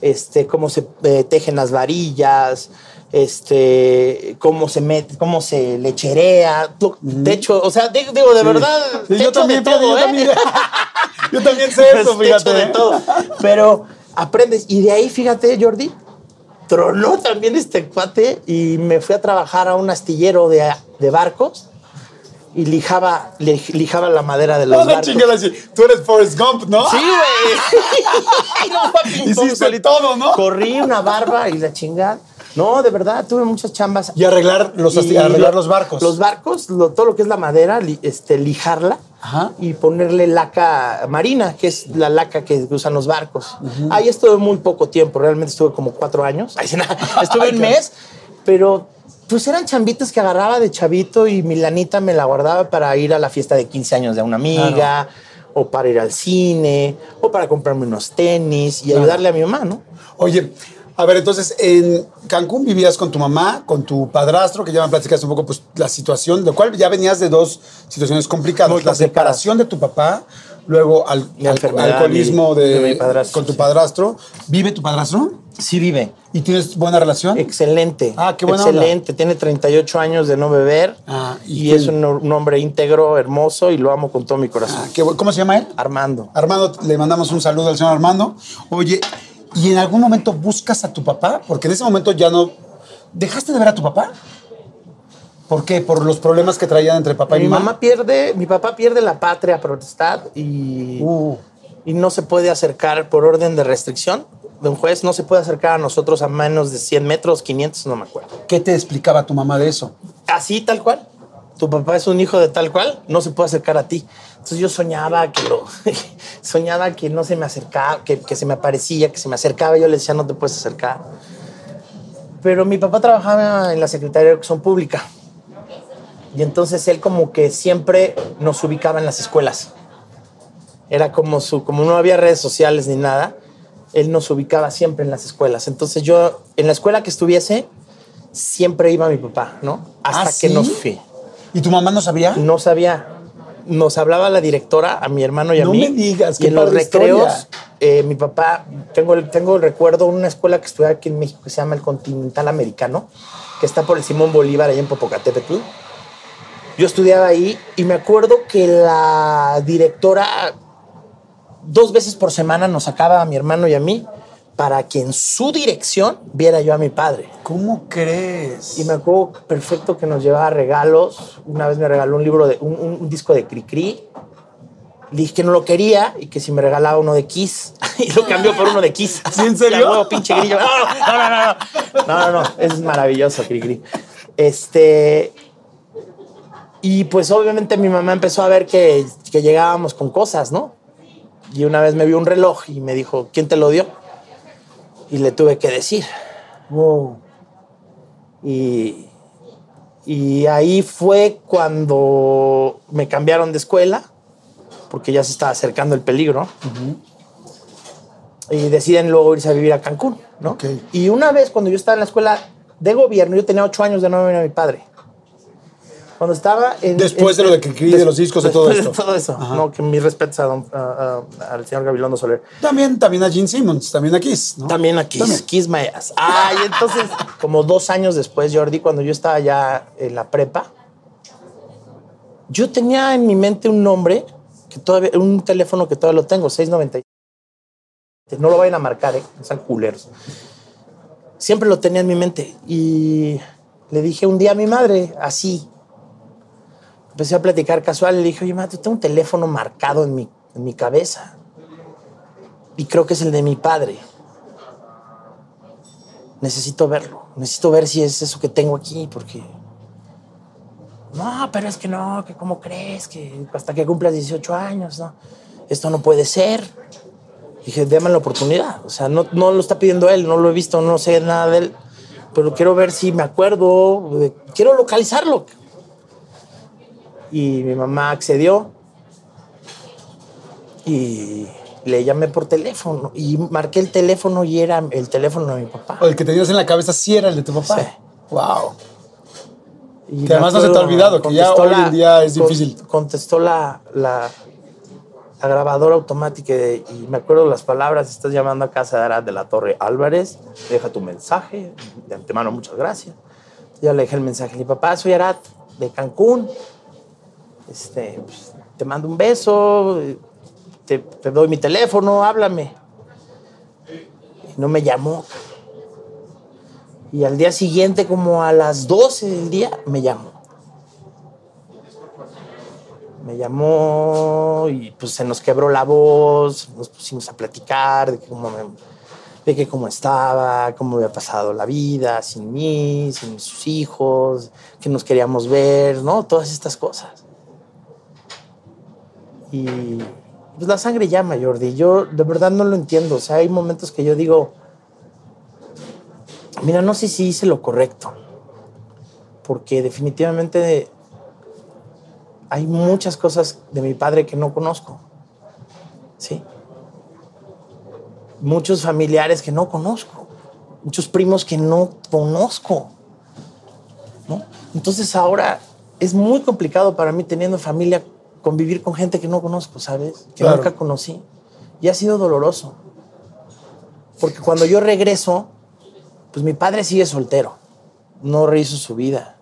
este, cómo se eh, tejen las varillas, este, cómo se mete, cómo se lecherea, lo- techo, o sea, de- digo, de verdad, Sí, yo también, de todo, yo ¿eh? también. Yo también sé eso, fíjate. de todo. Pero aprendes, y de ahí, fíjate, Jordi, tronó también este cuate y me fui a trabajar a un astillero de, de barcos y lijaba, li- lijaba la madera de los No, no barcos. chingada. Tú eres Forrest Gump, ¿no? Sí, güey. Hiciste todo, ¿no? Corrí una barba y la chingada. No, de verdad, tuve muchas chambas. Y arreglar los, Y arreglar lo- los barcos. Los barcos, lo- todo lo que es la madera, li- este, lijarla Ajá. y ponerle laca marina, que es la laca que usan los barcos. Ahí estuve muy poco tiempo, realmente estuve como cuatro años. Estuve un mes, pero pues eran chambitas que agarraba de chavito y mi lanita me la guardaba para ir a la fiesta de 15 años de una amiga, o para ir al cine, o para comprarme unos tenis y ayudarle a mi mamá, ¿no? Oye, a ver, entonces en Cancún vivías con tu mamá, con tu padrastro, que ya me platicaste un poco pues, la situación, lo cual ya venías de dos situaciones complicadas. La separación de tu papá, luego al, alcoholismo de- de, de mi padrastro, con tu sí. padrastro. ¿Vive tu padrastro? Sí vive. ¿Y tienes buena relación? Excelente. Ah, qué buena onda. Excelente. Tiene 38 años de no beber. Ah, ¿y es un, un hombre íntegro, hermoso y lo amo con todo mi corazón. Ah, qué ¿Cómo se llama él? Armando. Armando, le mandamos un saludo al señor Armando. Oye, ¿y en algún momento buscas a tu papá? Porque en ese momento ya no... ¿Dejaste de ver a tu papá? ¿Por qué? ¿Por los problemas que traían entre papá y mi mamá? mamá pierde, mi papá pierde la patria protestad y, Uh, y no se puede acercar por orden de restricción de un juez, no se puede acercar a nosotros a menos de 100 metros, 500, no me acuerdo. ¿Qué te explicaba tu mamá de eso? Así, tal cual. Tu papá es un hijo de tal cual, no se puede acercar a ti. Entonces yo soñaba que lo, soñaba que no se me acercaba, que, que se me aparecía, que se me acercaba. Yo le decía, no te puedes acercar. Pero mi papá trabajaba en la Secretaría de Educación Pública. Y entonces él como que siempre nos ubicaba en las escuelas. Era como su, como no había redes sociales ni nada, él nos ubicaba siempre en las escuelas. Entonces yo, en la escuela que estuviese, siempre iba mi papá, ¿no? Hasta ¿Ah, que sí? nos fui. ¿Y tu mamá no sabía? No sabía. Nos hablaba la directora, a mi hermano y a No mí. me digas, y qué en los recreos, eh, mi papá, tengo el, tengo el recuerdo de una escuela que estudiaba aquí en México que se llama el Continental Americano, que está por el Simón Bolívar, allá en Popocatépetl. Yo estudiaba ahí y me acuerdo que la directora dos veces por semana nos sacaba a mi hermano y a mí para que en su dirección viera yo a mi padre. ¿Cómo crees? Y me acuerdo perfecto que nos llevaba regalos. Una vez me regaló un libro de un, un- un disco de Cricri. Le dije que no lo quería y que si me regalaba uno de Kiss. y lo cambió por uno de Kiss. ¿Sí, en serio? Huevo, pinche grillo. No, no, no, no, no. No, no, no. Es maravilloso, Cricri. Este. Y pues obviamente mi mamá empezó a ver que, que llegábamos con cosas, ¿no? Y una vez me vio un reloj y me dijo, ¿quién te lo dio? Y le tuve que decir. Wow. Y, y ahí fue cuando me cambiaron de escuela, porque ya se estaba acercando el peligro. Y deciden luego irse a vivir a Cancún, ¿no? Y una vez cuando yo estaba en la escuela de gobierno, yo tenía ocho años de no ver a mi padre. Cuando estaba en... Después en- de lo de Cricri, de los discos, de todo esto. de todo eso. Ajá. No, que mis respetos a don- a- a- al señor Gabilondo Soler. También, también a Gene Simmons, también a Kiss, ¿no? También aquí, También. Kiss My Ass. Ah, y entonces, como dos años después, Jordi, cuando yo estaba ya en la prepa, yo tenía en mi mente un nombre, que todavía, un teléfono que todavía lo tengo, 690. No lo vayan a marcar, ¿eh? No sean culeros. Siempre lo tenía en mi mente. Y le dije un día a mi madre, así. Empecé a platicar casual. Le dije, oye, madre, tengo un teléfono marcado en mi, en mi cabeza. Y creo que es el de mi padre necesito verlo. Necesito ver si es eso que tengo aquí, porque. No, pero es que no, que cómo crees, que hasta que cumplas 18 años, no. Esto no puede ser. Dije, déme la oportunidad. O sea, no, no lo está pidiendo él, no lo he visto, no sé nada de él. Pero quiero ver si me acuerdo, eh, quiero localizarlo. Y mi mamá accedió. Y le llamé por teléfono. Y marqué el teléfono y era el teléfono de mi papá. O el que tenías en la cabeza sí era el de tu papá. Sí. Wow. Y Que además no se te ha olvidado, que ya hoy en día es difícil. Contestó la, la, la grabadora automática y, y me acuerdo las palabras. Estás llamando a casa de Arad de la Torre Álvarez. Deja tu mensaje. De antemano, muchas gracias. Ya le dejé el mensaje. Mi papá, soy Arad de Cancún. Este, pues, te mando un beso. Te, te doy mi teléfono, háblame. Y no me llamó. Y al día siguiente, como a las 12 del día, me llamó. Me llamó y pues se nos quebró la voz, nos pusimos a platicar de cómo, me- de que cómo estaba, cómo había pasado la vida sin mí, sin sus hijos, que nos queríamos ver, ¿no? Todas estas cosas. Y pues la sangre llama, Jordi. Yo de verdad no lo entiendo. O sea, hay momentos que yo digo, Mira, no sé si hice lo correcto, porque definitivamente hay muchas cosas de mi padre que no conozco, ¿sí? Muchos familiares que no conozco, muchos primos que no conozco, ¿no? Entonces ahora es muy complicado para mí teniendo familia convivir con gente que no conozco, ¿sabes? Que Claro. nunca conocí. Y ha sido doloroso. Porque cuando yo regreso, pues mi padre sigue soltero. No rehizo su vida.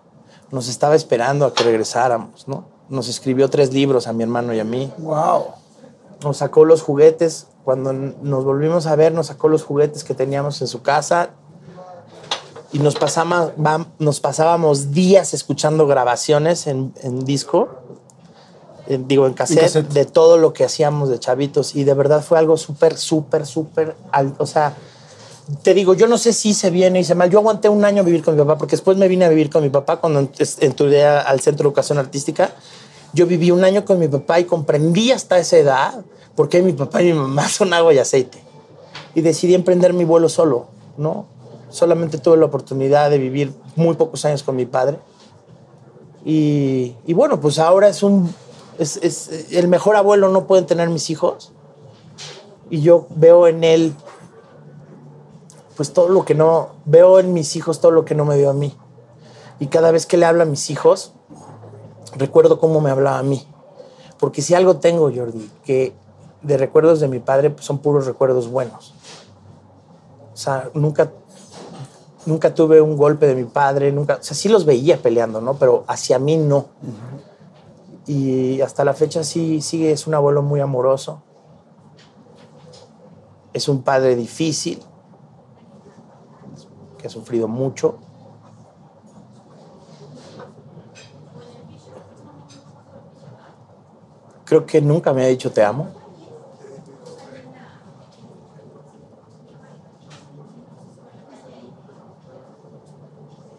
Nos estaba esperando a que regresáramos, ¿no? Nos escribió tres libros a mi hermano y a mí. Wow. Nos sacó los juguetes. Cuando nos volvimos a ver, nos sacó los juguetes que teníamos en su casa. y nos, pasábamos días escuchando grabaciones en, en disco, en- digo, en cassette, cassette. de todo lo que hacíamos de chavitos. Y de verdad fue algo súper, súper, súper, al- o sea, te digo, yo no sé si hice bien o hice mal. Yo aguanté un año vivir con mi papá, porque después me vine a vivir con mi papá cuando ent- entré al Centro de Educación Artística. Yo viví un año con mi papá y comprendí hasta esa edad por qué mi papá y mi mamá son agua y aceite. Y decidí emprender mi vuelo solo, ¿no? Solamente tuve la oportunidad de vivir muy pocos años con mi padre. Y, y bueno, pues ahora es un... Es, es- el mejor abuelo no pueden tener mis hijos. Y yo veo en él pues todo lo que no, veo en mis hijos todo lo que no me dio a mí. Y cada vez que le hablo a mis hijos, recuerdo cómo me hablaba a mí. Porque si algo tengo, Jordi, que de recuerdos de mi padre pues, son puros recuerdos buenos. O sea, nunca, nunca tuve un golpe de mi padre, nunca, o sea, sí los veía peleando, ¿no? Pero hacia mí no. Y hasta la fecha sí sigue, es un abuelo muy amoroso. Es un padre difícil, que ha sufrido mucho. Creo que nunca me ha dicho te amo.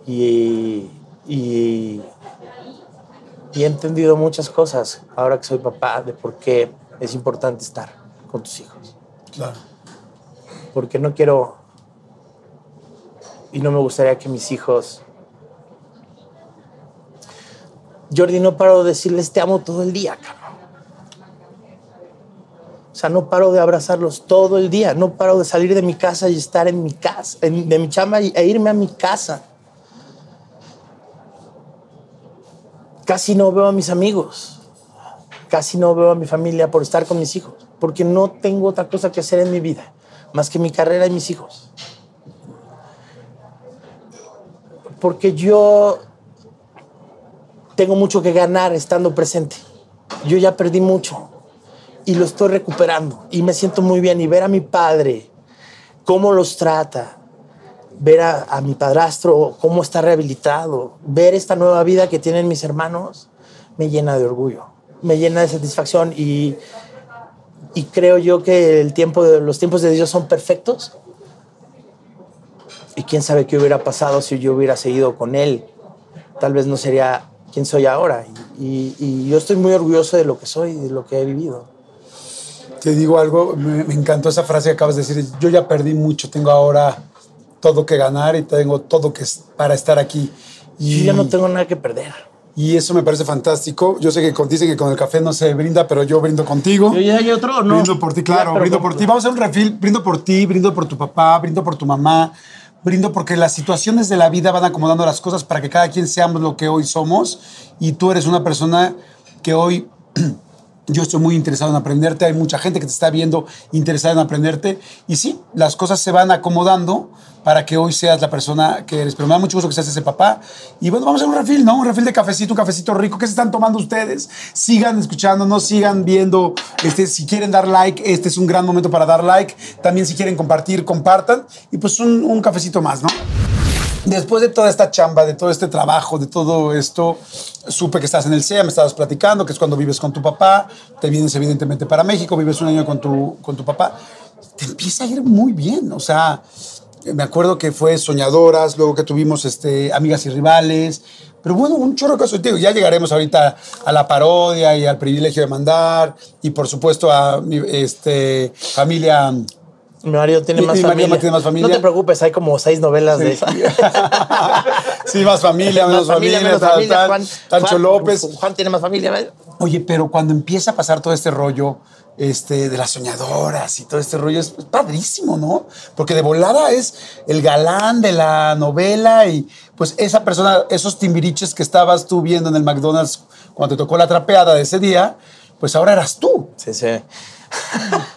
Y, y, y he entendido muchas cosas ahora que soy papá de por qué es importante estar con tus hijos. Claro. Porque no quiero y no me gustaría que mis hijos... Jordi, no paro de decirles te amo todo el día, cabrón. O sea, no paro de abrazarlos todo el día. No paro de salir de mi casa y estar en mi casa, en- de mi chamba y- e irme a mi casa. Casi no veo a mis amigos. Casi no veo a mi familia por estar con mis hijos. Porque no tengo otra cosa que hacer en mi vida más que mi carrera y mis hijos. porque yo tengo mucho que ganar estando presente. Yo ya perdí mucho y lo estoy recuperando y me siento muy bien y ver a mi padre cómo los trata, ver a, mi padrastro cómo está rehabilitado, ver esta nueva vida que tienen mis hermanos, me llena de orgullo, me llena de satisfacción y, y creo yo que el tiempo los tiempos de Dios son perfectos y quién sabe qué hubiera pasado si yo hubiera seguido con él. Tal vez no sería quien soy ahora. Y, yo estoy muy orgulloso de lo que soy, de lo que he vivido. Te digo algo, me encantó esa frase que acabas de decir. Yo ya perdí mucho, tengo ahora todo que ganar y tengo todo que para estar aquí. Y, Yo ya no tengo nada que perder. y eso me parece fantástico. Yo sé que con- dicen que con el café no se brinda, pero yo brindo contigo. ¿Ya hay otro no? Brindo por ti, claro, Ya, brindo por ti. Vamos a hacer un refil. Brindo por ti, brindo por tu papá, brindo por tu mamá, brindo porque las situaciones de la vida van acomodando las cosas para que cada quien seamos lo que hoy somos. Y tú eres una persona que hoy yo estoy muy interesado en aprenderte. Hay mucha gente que te está viendo interesada en aprenderte. Y sí, las cosas se van acomodando para que hoy seas la persona que eres. Pero me da mucho gusto que seas ese papá. Y bueno, vamos a un refil, ¿no? Un refil de cafecito, un cafecito rico. ¿Qué se están tomando ustedes? Sigan escuchándonos, sigan viendo. Este, si quieren dar like, este es un gran momento para dar like. También si quieren compartir, compartan. Y pues un, un cafecito más, ¿no? Después de toda esta chamba, de todo este trabajo, de todo esto, supe que estás en el CEA, me estabas platicando, que es cuando vives con tu papá, te vienes evidentemente para México, vives un año con tu, con tu papá, te empieza a ir muy bien, o sea, me acuerdo que fue Soñadoras, luego que tuvimos este, Amigas y Rivales, pero bueno, un chorro de Digo, ya llegaremos ahorita a la parodia y al privilegio de mandar, y por supuesto a mi este, familia... Mi marido tiene más mi marido familia. tiene más familia. No te preocupes, hay como seis novelas de sí, más familia, menos familia, menos tal, familia. tal. Juan, Tancho Juan- López. Juan tiene más familia. ¿ves? Oye, pero cuando empieza a pasar todo este rollo este, de las soñadoras y todo este rollo, es, es padrísimo, ¿no? Porque de volada es el galán de la novela y pues esa persona, esos timbiriches que estabas tú viendo en el McDonald's cuando te tocó la trapeada de ese día, pues ahora eras tú. Sí, sí.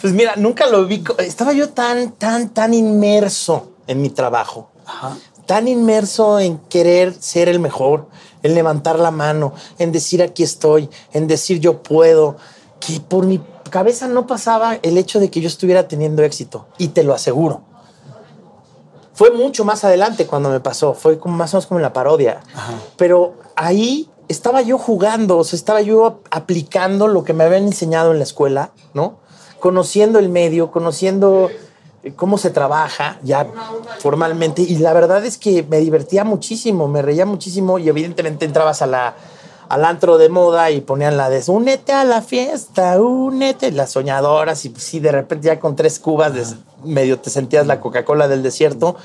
pues mira, nunca lo vi. Estaba yo tan, tan, tan inmerso en mi trabajo. Tan inmerso en querer ser el mejor, en levantar la mano, en decir aquí estoy, en decir yo puedo, que por mi cabeza no pasaba el hecho de que yo estuviera teniendo éxito. Y te lo aseguro. Fue mucho más adelante cuando me pasó, fue como más o menos como en la parodia. Pero ahí estaba yo jugando, o sea, estaba yo aplicando lo que me habían enseñado en la escuela, ¿no? Conociendo el medio, conociendo eh, cómo se trabaja ya formalmente. Y la verdad es que me divertía muchísimo, me reía muchísimo. Y evidentemente entrabas a la, al antro de moda y ponían la de únete a la fiesta, únete, las soñadoras y sí, de repente ya con tres cubas medio te sentías la Coca-Cola del desierto,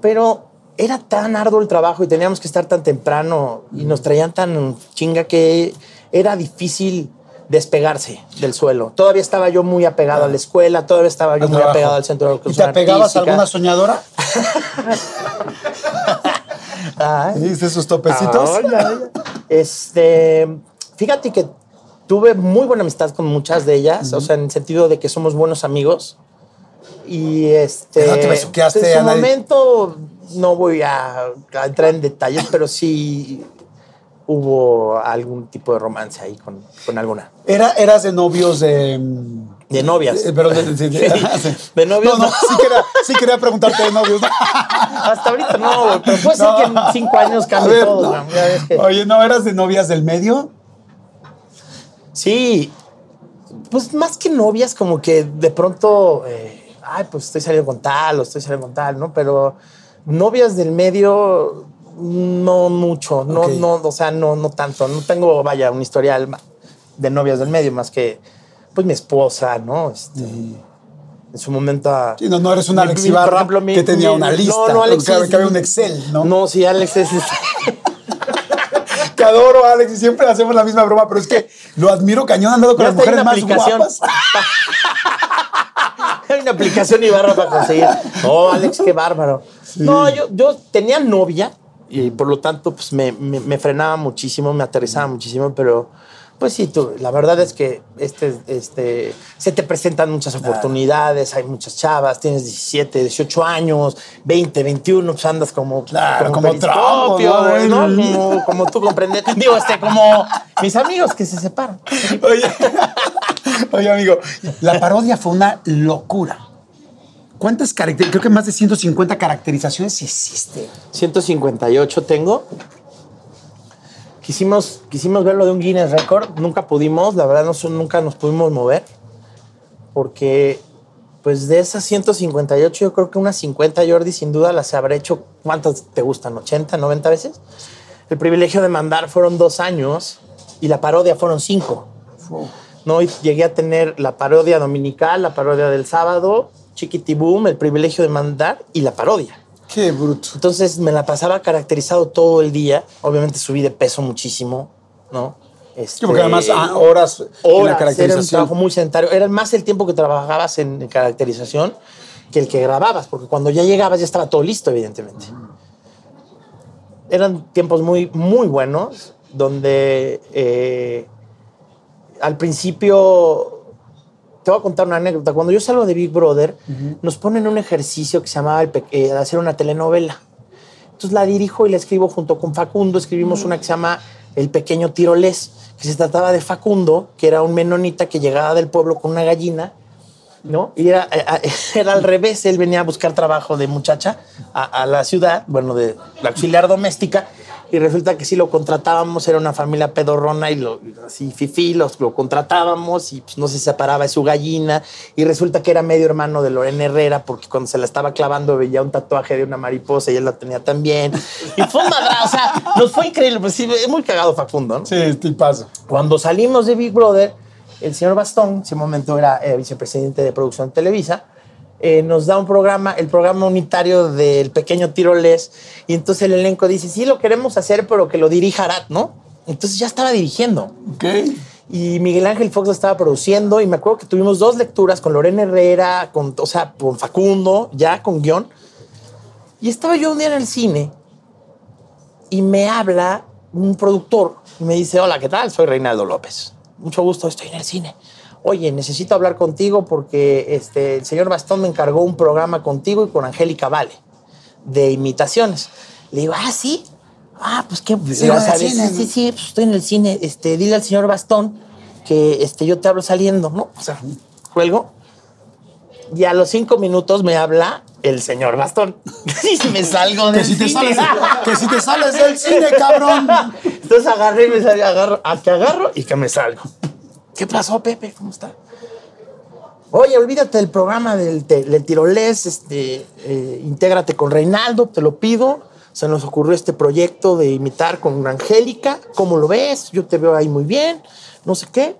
pero era tan arduo el trabajo y teníamos que estar tan temprano y nos traían tan chinga que era difícil despegarse del suelo. Todavía estaba yo muy apegado a la escuela, todavía estaba yo Al muy trabajo. apegado al centro de ¿Y te apegabas a alguna soñadora? Ay. ¿Viste sus topecitos? Este, fíjate que tuve muy buena amistad con muchas de ellas, o sea, en el sentido de que somos buenos amigos. Y este. ¿No te besuqueaste en su a nadie? momento no voy a, a entrar en detalles, pero sí hubo algún tipo de romance ahí con, con alguna. Era, ¿Eras de novios de...? De novias. eh, de, de- de- Sí, de novios. No, no, no. sí quería, sí quería preguntarte de novios. Hasta ahorita no, güey, pero puede ser que en cinco años cambie todo. no. que- Oye, ¿no eras de novias del medio? Sí, pues más que novias, como que de pronto, eh, ay, pues estoy saliendo con tal o estoy saliendo con tal, ¿no? Pero novias del medio, no mucho, no, no, o sea, no, no tanto. No tengo, vaya, un historial de novias del medio, más que, pues mi esposa, ¿no? Este, En su momento. a- Sí, no, no eres una mi- Alex mi- Ibarra ejemplo, mi- que tenía una lista. No, no, Alex. que, había un Excel, ¿no? No, sí, Alex es. Que adoro Alex y siempre hacemos la misma broma, pero es que lo admiro cañón, han dado con Ya las mujeres una más aplicación. guapas. Hay una aplicación Ibarra para conseguir. Oh, Alex, qué bárbaro. No, yo, yo tenía novia y por lo tanto pues me, me- me frenaba muchísimo, me aterrizaba muchísimo, pero pues sí, tú, la verdad es que este, este, se te presentan muchas oportunidades, hay muchas chavas, tienes 17, 18 años, 20, 21, pues andas como, Claro, como Trump, güey, ¿no? ¿no? Como, como tú comprendes. Digo, este, como mis amigos que se separan. Oye, oye, amigo, la parodia fue una locura. ¿Cuántas características? Creo que más de 150 caracterizaciones hiciste. 158 tengo. Quisimos, quisimos verlo de un Guinness Record, nunca pudimos, la verdad no, nunca nos pudimos mover, porque pues de esas 158 yo creo que unas 50 Jordi sin duda las habré hecho, ¿cuántas te gustan? ¿80, 90 veces? El privilegio de mandar fueron dos años y la parodia fueron cinco. ¿no? Y llegué a tener la parodia dominical, la parodia del sábado, Chiquitiboom, el privilegio de mandar y la parodia. Qué bruto. Entonces me la pasaba caracterizado todo el día. Obviamente subí de peso muchísimo, ¿no? Este, Sí, porque además ah, horas, en la horas, era un caracterización. trabajo muy sedentario. Era más el tiempo que trabajabas en caracterización que el que grababas, porque cuando ya llegabas ya estaba todo listo, evidentemente. Eran tiempos muy, muy buenos, donde eh, al principio te voy a contar una anécdota. Cuando yo salgo de Big Brother, nos ponen un ejercicio que se llamaba el eh, hacer una telenovela. Entonces la dirijo y la escribo junto con Facundo. Escribimos una que se llama El Pequeño Tirolés, que se trataba de Facundo, que era un menonita que llegaba del pueblo con una gallina, ¿no? Y era, eh, eh, era al revés. Él venía a buscar trabajo de muchacha a, a la ciudad, bueno, de la auxiliar doméstica. Y resulta que sí lo contratábamos, era una familia pedorrona y lo, así fifí, los, lo contratábamos y pues, no se separaba de su gallina. Y resulta que era medio hermano de Lorena Herrera porque cuando se la estaba clavando veía un tatuaje de una mariposa y él la tenía también. Y fue un o sea, nos fue increíble, pues sí, es muy cagado Facundo, ¿no? Sí, tipazo. Cuando salimos de Big Brother, el señor Bastón, en ese momento era eh, vicepresidente de producción de Televisa, eh, nos da un programa, el programa unitario del pequeño Tirolés, y entonces el elenco dice, sí, lo queremos hacer, pero que lo dirija Arat, ¿no? Entonces ya estaba dirigiendo. Ok. Y Miguel Ángel Fox lo estaba produciendo, y me acuerdo que tuvimos dos lecturas con Lorena Herrera, con, o sea, con Facundo, ya con guion. Y estaba yo un día en el cine y me habla un productor y me dice, hola, ¿qué tal? Soy Reinaldo López. Mucho gusto, estoy en el cine. Oye, necesito hablar contigo porque este, el señor Bastón me encargó un programa contigo y con Angélica Vale de imitaciones. Le digo, ah, sí. Ah, pues qué. Sí, ya sabes, cine, sí, sí, pues estoy en el cine. Este, dile al señor Bastón que este, yo te hablo saliendo, ¿no? O sea, juego. Y a los cinco minutos me habla el señor Bastón. y me salgo del Que si te cine. sales, que si te sales del cine, cabrón. Entonces agarré y me salí, agarro, a que agarro y que me salgo. ¿Qué pasó, Pepe? ¿Cómo está? Oye, olvídate del programa del, del tirolés, este, eh, intégrate con Reinaldo, te lo pido. Se nos ocurrió este proyecto de imitar con Angélica. ¿Cómo lo ves? Yo te veo ahí muy bien, no sé qué.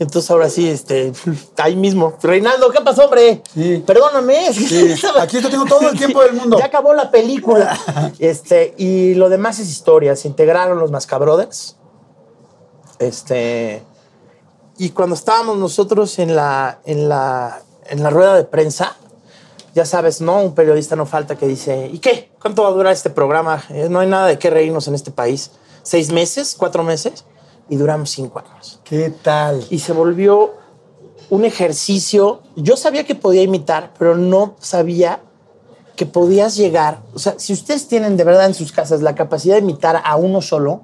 Entonces ahora sí, este, ahí mismo. Reinaldo, ¿qué pasó, hombre? Sí. Perdóname. Sí, aquí te tengo todo el tiempo del mundo. Ya acabó la película. este, y lo demás es historia. Se integraron los Mascabrothers. Este. Y cuando estábamos nosotros en la, en la, en la rueda de prensa, ya sabes, ¿no? Un periodista no falta que dice, ¿y qué? ¿Cuánto va a durar este programa? Eh, No hay nada de qué reírnos en este país. ¿Seis meses? ¿Cuatro meses? Y duramos cinco años ¿Qué tal? y se volvió un ejercicio. Yo sabía que podía imitar, pero no sabía que podías llegar. O sea, si ustedes tienen de verdad en sus casas la capacidad de imitar a uno solo,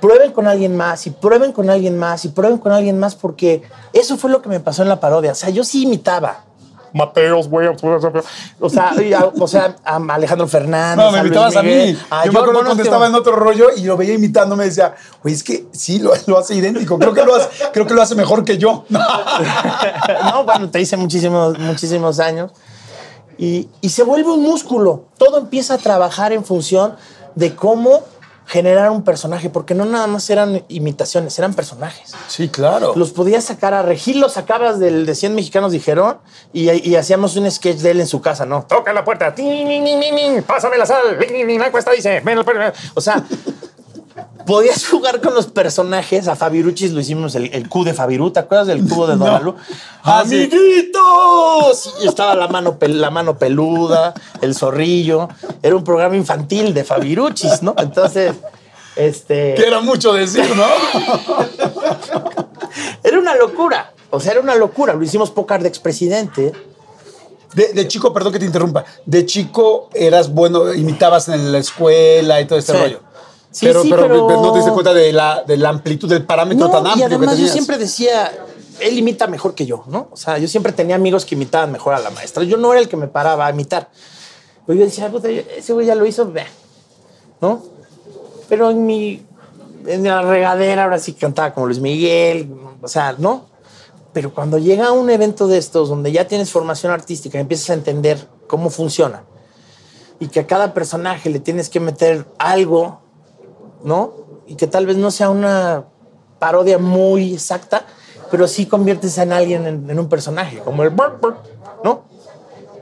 prueben con alguien más y prueben con alguien más y prueben con alguien más, porque eso fue lo que me pasó en la parodia. O sea, yo sí imitaba. Mateos, güey. O sea, y o sea, a Alejandro Fernández. No, me a invitabas a Miguel, mí. a Yo me George acuerdo cuando que- estaba en otro rollo y lo veía imitando, me decía, güey, es que sí, lo, lo hace idéntico. Creo que lo hace, creo que lo hace mejor que yo. no, bueno, te hice muchísimos, muchísimos años. Y, y se vuelve un músculo. Todo empieza a trabajar en función de cómo generar un personaje, porque no nada más eran imitaciones, eran personajes. Sí, claro. Los podías sacar a Regil, los sacabas del de 100 mexicanos dijeron y, y hacíamos un sketch de él en su casa, ¿no? Toca la puerta, tin, nin, nin, nin, nin, pásame la sal, la encuesta dice, o sea, podías jugar con los personajes. A Fabiruchis lo hicimos el, el Q de Fabiru, ¿te acuerdas del cubo de Don Alu? Ah. ¡Amiguitos! Y estaba la mano, la mano peluda, el zorrillo. Era un programa infantil de Fabiruchis, ¿no? Entonces, este. Que era mucho decir, ¿no? Era una locura. O sea, era una locura. Lo hicimos pócar de expresidente. De, de chico, perdón que te interrumpa. De chico eras bueno, imitabas en la escuela y todo este Sí. rollo. Sí, pero, sí, pero, pero- pero no te diste cuenta de la, de la amplitud del parámetro No, tan y amplio que además yo tenías. siempre decía, él imita mejor que yo, ¿no? O sea, yo siempre tenía amigos que imitaban mejor a la maestra. Yo no era el que me paraba a imitar. Pero yo decía, "Puta, ese güey ya lo hizo, bah", ¿no? Pero en mi, en la regadera ahora sí cantaba como Luis Miguel, o sea, ¿no? Pero cuando llega a un evento de estos donde ya tienes formación artística, empiezas a entender cómo funciona y que a cada personaje le tienes que meter algo, ¿no? Y que tal vez no sea una parodia muy exacta, pero sí conviertes en alguien en, en un personaje, como el burp, burp, ¿no?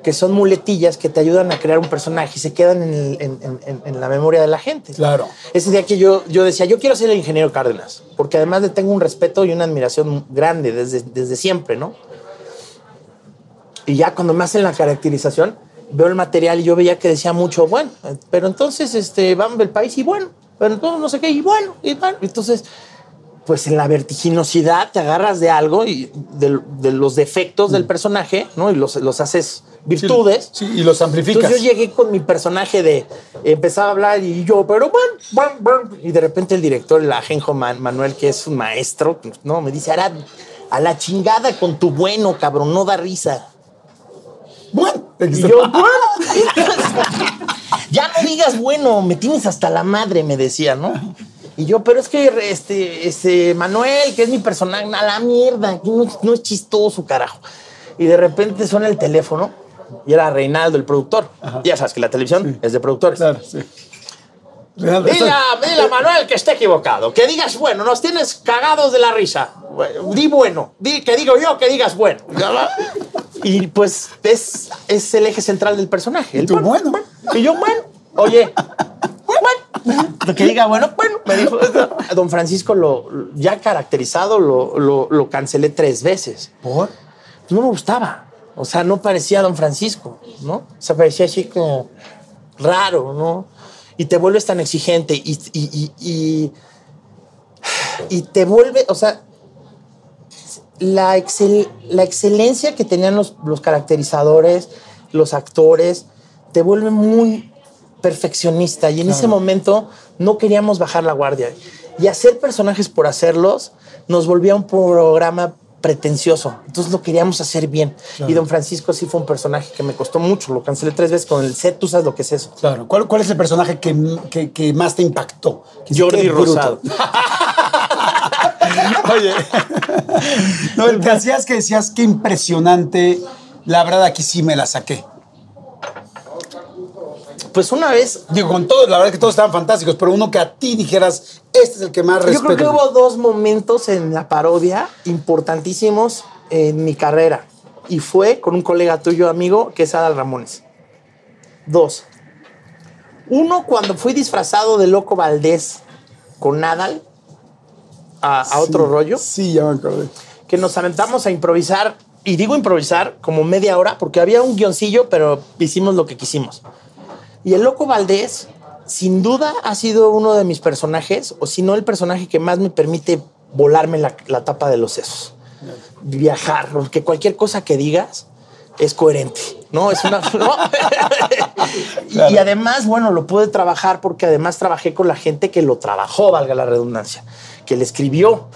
Que son muletillas que te ayudan a crear un personaje y se quedan en, el- en- en- en- en la memoria de la gente. Claro. Ese día que yo, yo decía, yo quiero ser el ingeniero Cárdenas, porque además le tengo un respeto y una admiración grande desde, desde siempre, ¿no? Y ya cuando me hacen la caracterización, veo el material y yo veía que decía mucho, bueno, eh, pero entonces este, vamos del país y bueno, pero entonces no sé qué, y bueno, y bueno. Entonces, pues en la vertiginosidad te agarras de algo y de, de los defectos del personaje, ¿no? Y los, los haces virtudes. Sí, y los amplificas. Entonces yo llegué con mi personaje de empezaba a hablar y yo, pero bueno, bueno, bueno. y de repente el director, el ajenjo Man- Manuel, que es un maestro, no, me dice, Arad, a la chingada con tu bueno, cabrón, no da risa. Bueno, Y yo, bueno. ya no digas bueno, me tienes hasta la madre, me decía, ¿no? Y yo, pero es que este, este Manuel, que es mi personaje, a la mierda, que no, no es chistoso, carajo. Y de repente suena el teléfono y era Reinaldo, el productor. Ya sabes que la televisión es de productores. Claro, sí. Reinaldo, Dile a, dile a Manuel que esté equivocado. Que digas bueno, nos tienes cagados de la risa. Di bueno. Di, que digo yo que digas bueno. Y pues es, es el eje central del personaje. El tú, bueno. Y yo, bueno. Oye, bueno. Que diga bueno, bueno. Me dijo, don Francisco, lo, ya caracterizado, lo, lo, lo cancelé tres veces. ¿Por? No me gustaba. O sea, no parecía don Francisco, ¿no? O sea, parecía así como raro, ¿no? Y te vuelves tan exigente y, y, y, y, y te vuelve, o sea, la, excel- la excelencia que tenían los, los caracterizadores, los actores, te vuelve muy perfeccionista. Y en ese momento no queríamos bajar la guardia. Y hacer personajes por hacerlos nos volvía un programa pretencioso. Entonces lo queríamos hacer bien. Y don Francisco sí fue un personaje que me costó mucho. Lo cancelé tres veces con el set. Tú sabes lo que es eso. Claro. ¿Cuál, cuál es el personaje que, que- que más te impactó? Que Jordi. Rosado. Oye, no, el que hacías que decías qué impresionante. La verdad, aquí sí me la saqué. Pues una vez Digo, con todos, la verdad que todos estaban fantásticos, pero uno que a ti dijeras, este es el que más Yo respeto. creo que hubo dos momentos en la parodia importantísimos en mi carrera. Y fue con un colega tuyo, amigo, que es Adal Ramones. Dos. Uno, cuando fui disfrazado de Loco Valdés con Adal a, a otro rollo, Sí, ya me acordé. que nos aventamos a improvisar. Y digo improvisar como media hora, porque había un guioncillo, pero hicimos lo que quisimos. Y el Loco Valdés, sin duda, ha sido uno de mis personajes, o si no, el personaje que más me permite volarme la, la tapa de los sesos. Viajar, porque cualquier cosa que digas es coherente, ¿no? Es una. ¿no? y, y además, bueno, lo pude trabajar porque además trabajé con la gente que lo trabajó, valga la redundancia, que le escribió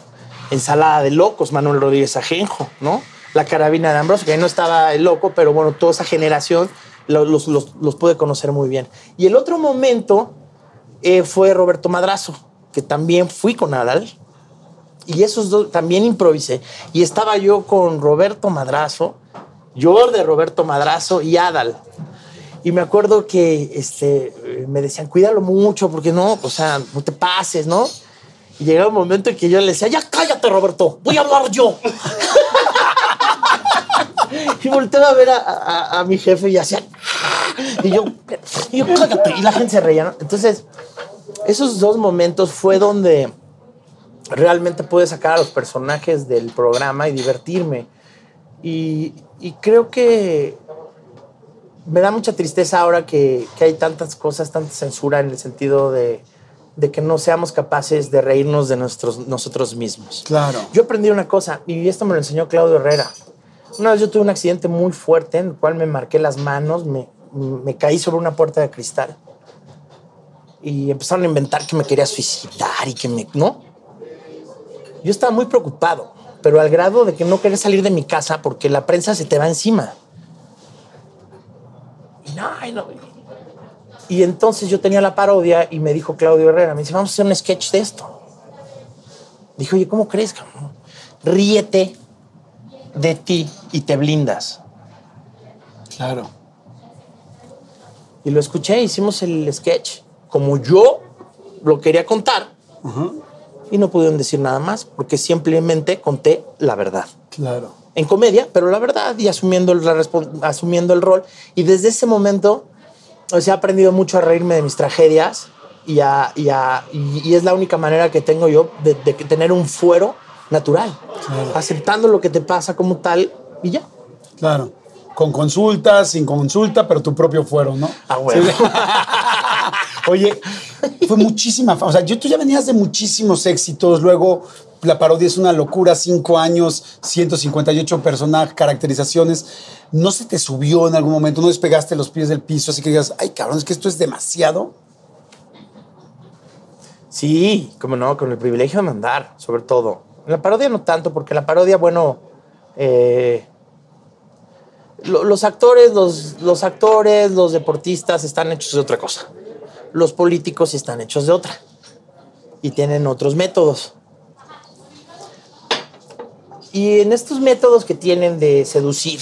Ensalada de Locos, Manuel Rodríguez Ajenjo, ¿no? La carabina de Ambrosio, que ahí no estaba el loco, pero bueno, toda esa generación los, los, los pude conocer muy bien. Y el otro momento eh, fue Roberto Madrazo, que también fui con Adal. Y esos dos también improvisé. Y estaba yo con Roberto Madrazo, yo de Roberto Madrazo y Adal. Y me acuerdo que este, me decían, cuídalo mucho, porque no, o sea, no te pases, ¿no? Y llegaba un momento en que yo le decía, ya cállate, Roberto, voy a hablar yo. y volteaba a ver a, a- a mi jefe y hacía, y yo, y yo, cállate. Y la gente se reía, ¿no? Entonces, esos dos momentos fue donde realmente pude sacar a los personajes del programa y divertirme. Y, y creo que me da mucha tristeza ahora que, que hay tantas cosas, tanta censura en el sentido de, de que no seamos capaces de reírnos de nuestros, nosotros mismos. Claro. Yo aprendí una cosa, y esto me lo enseñó Claudio Herrera. Una vez yo tuve un accidente muy fuerte en el cual me marqué las manos, me, me caí sobre una puerta de cristal y empezaron a inventar que me quería suicidar y que me... ¿No? Yo estaba muy preocupado, pero al grado de que no quería salir de mi casa porque la prensa se te va encima. Y no, no. Y entonces yo tenía la parodia y me dijo Claudio Herrera, me dice, vamos a hacer un sketch de esto. Dije, oye, ¿cómo crees? cabrón? Ríete de ti y te blindas. Claro. Y lo escuché, hicimos el sketch como yo lo quería contar. Y no pudieron decir nada más porque simplemente conté la verdad. Claro. En comedia, pero la verdad y asumiendo el, asumiendo el rol. Y desde ese momento, o sea, he aprendido mucho a reírme de mis tragedias y, a- y, a- y- y es la única manera que tengo yo de, tener un fuero natural. Aceptando lo que te pasa como tal y ya. Claro. Con consulta, sin consulta, pero tu propio fuero, ¿no? Ah, bueno. Sí. Oye, fue muchísima fama. O sea, yo, tú ya venías de muchísimos éxitos. Luego, la parodia es una locura. Cinco años, 158 personajes, caracterizaciones. ¿No se te subió en algún momento? ¿No despegaste los pies del piso? Así que digas, ay, cabrón, es que esto es demasiado. Sí, como no, con el privilegio de mandar, sobre todo. La parodia no tanto, porque la parodia, bueno, eh, lo- los actores, los, los actores, los deportistas están hechos de otra cosa. Los políticos están hechos de otra. Y tienen otros métodos. Y en estos métodos que tienen de seducir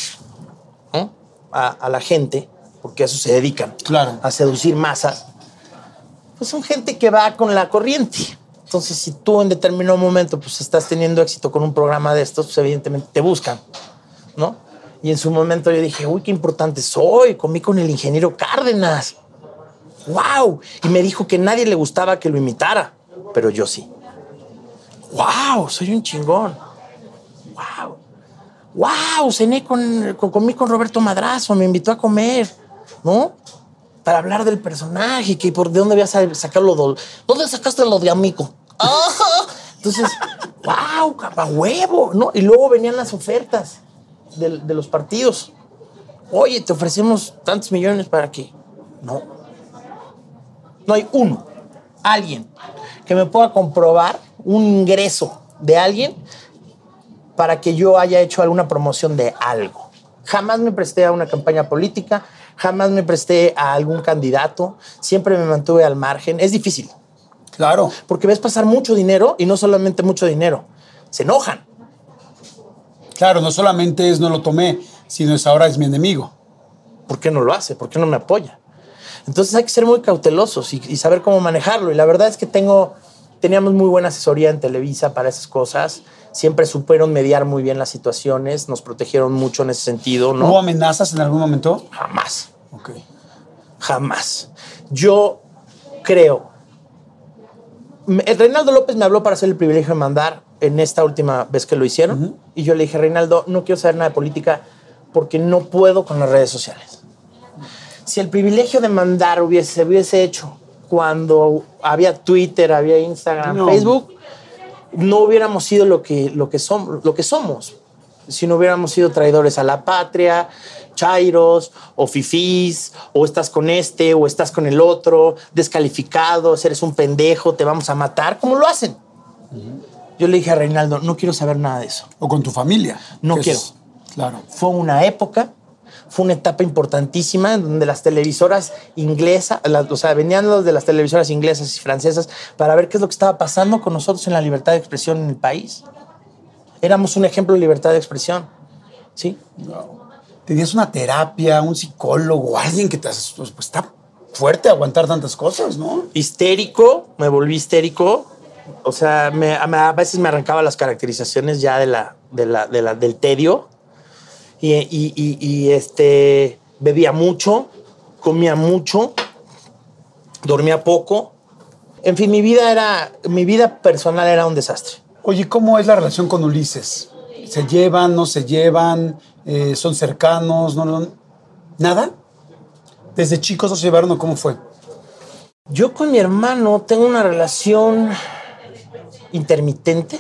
a, a la gente, porque a eso se dedican, Claro. a seducir masas, pues son gente que va con la corriente. Entonces, si tú en determinado momento pues estás teniendo éxito con un programa de estos, pues evidentemente te buscan, ¿no? Y en su momento yo dije, uy, qué importante soy, comí con el ingeniero Cárdenas. ¡Wow! Y me dijo que nadie le gustaba que lo imitara, pero yo sí. ¡Wow! Soy un chingón. ¡Wow! ¡Wow! Cené con, con- comí con Roberto Madrazo, me invitó a comer, ¿no? Para hablar del personaje, que por de dónde había sa- sacado lo de... ¿Dónde sacaste lo de amigo? Entonces, ¡wow! ¡Capa huevo! ¿no? Y luego venían las ofertas de, los partidos. Oye, te ofrecemos tantos millones para que... No. No hay uno, alguien, que me pueda comprobar un ingreso de alguien para que yo haya hecho alguna promoción de algo. Jamás me presté a una campaña política, jamás me presté a algún candidato, siempre me mantuve al margen. Es difícil, Claro. porque ves pasar mucho dinero y no solamente mucho dinero, se enojan. Claro, no solamente es no lo tomé, sino es ahora es mi enemigo. ¿Por qué no lo hace? ¿Por qué no me apoya? Entonces hay que ser muy cautelosos y, y saber cómo manejarlo. Y la verdad es que tengo, teníamos muy buena asesoría en Televisa para esas cosas. Siempre supieron mediar muy bien las situaciones, nos protegieron mucho en ese sentido, ¿no? ¿Hubo amenazas en algún momento? Jamás. Ok. Jamás. Yo creo. Eh, Reinaldo López me habló para hacer el privilegio de mandar en esta última vez que lo hicieron. Y yo le dije, Reinaldo, no quiero saber nada de política porque no puedo con las redes sociales. Si el privilegio de mandar hubiese, se hubiese hecho cuando había Twitter, había Instagram, No. Facebook, no hubiéramos sido lo que, lo, que somos, lo que somos. Si no hubiéramos sido traidores a la patria, chairos, o fifís, o estás con este, o estás con el otro, descalificados, eres un pendejo, te vamos a matar, como lo hacen. Yo le dije a Reinaldo, no quiero saber nada de eso. O con tu familia. No quiero. es- claro. Fue una época, fue una etapa importantísima en donde las televisoras inglesas, las- o sea, venían los de las televisoras inglesas y francesas para ver qué es lo que estaba pasando con nosotros en la libertad de expresión en el país. Éramos un ejemplo de libertad de expresión. ¿Sí? ¿Tenías una terapia, un psicólogo, alguien que te hace- pues, pues, está fuerte aguantar tantas cosas, ¿no? histérico, me volví histérico. O sea, me- a, a veces me arrancaba las caracterizaciones ya de la, de la, de la- del tedio. Y, y- y- y, este, bebía mucho, comía mucho, dormía poco. En fin, mi vida era, mi vida personal era un desastre. Oye, ¿cómo es la relación con Ulises? ¿Se llevan, no se llevan? Eh, ¿Son cercanos? No, ¿Nada? ¿Desde chicos no se llevaron o cómo fue? Yo con mi hermano tengo una relación intermitente.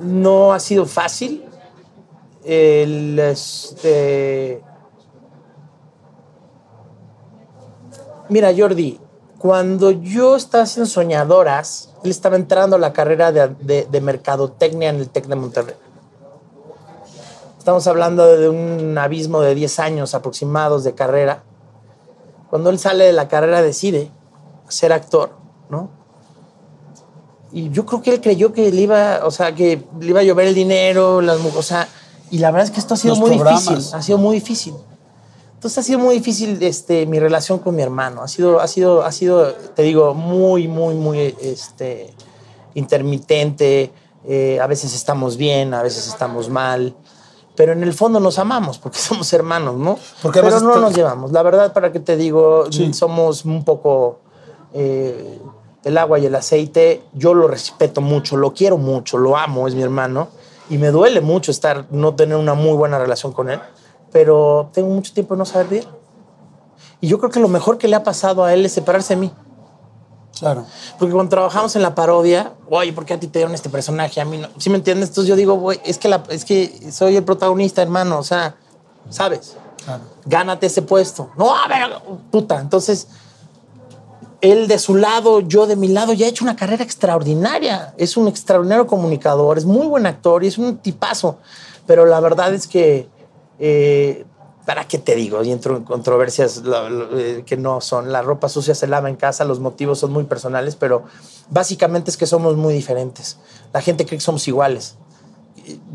No ha sido fácil. El, este... Mira, Jordi, cuando yo estaba haciendo soñadoras, él estaba entrando a la carrera de, de- de mercadotecnia en el TEC de Monterrey. Estamos hablando de un abismo de 10 años aproximados de carrera. Cuando él sale de la carrera decide ser actor, ¿no? Y yo creo que él creyó que le iba, o sea, que le iba a llover el dinero, las o sea, y la verdad es que esto ha sido Los muy programas. difícil, ha sido muy difícil. Entonces ha sido muy difícil este, mi relación con mi hermano. Ha sido, ha sido, ha sido, te digo, muy, muy, muy este, intermitente. Eh, a veces estamos bien, a veces estamos mal. Pero en el fondo nos amamos porque somos hermanos, ¿no? Porque pero no nos llevamos. La verdad, para que te digo, Sí. somos un poco eh, el agua y el aceite. Yo lo respeto mucho, lo quiero mucho, lo amo, es mi hermano. Y me duele mucho estar, no tener una muy buena relación con él. Pero tengo mucho tiempo de no saber de él. Y yo creo que lo mejor que le ha pasado a él es separarse de mí. Claro. Porque cuando trabajamos en la parodia, oye, ¿por qué a ti te dieron este personaje? A mí no. ¿Sí me entiendes? Entonces yo digo, güey, es que, la- es que soy el protagonista, hermano. O sea, ¿sabes? Claro. Gánate ese puesto. No, a ver, puta. Entonces, él de su lado, yo de mi lado, ya he hecho una carrera extraordinaria. Es un extraordinario comunicador, es muy buen actor y es un tipazo. Pero la verdad es que, eh, ¿para qué te digo? Y entro en controversias eh, que no son. La ropa sucia se lava en casa, los motivos son muy personales, pero básicamente es que somos muy diferentes. La gente cree que somos iguales.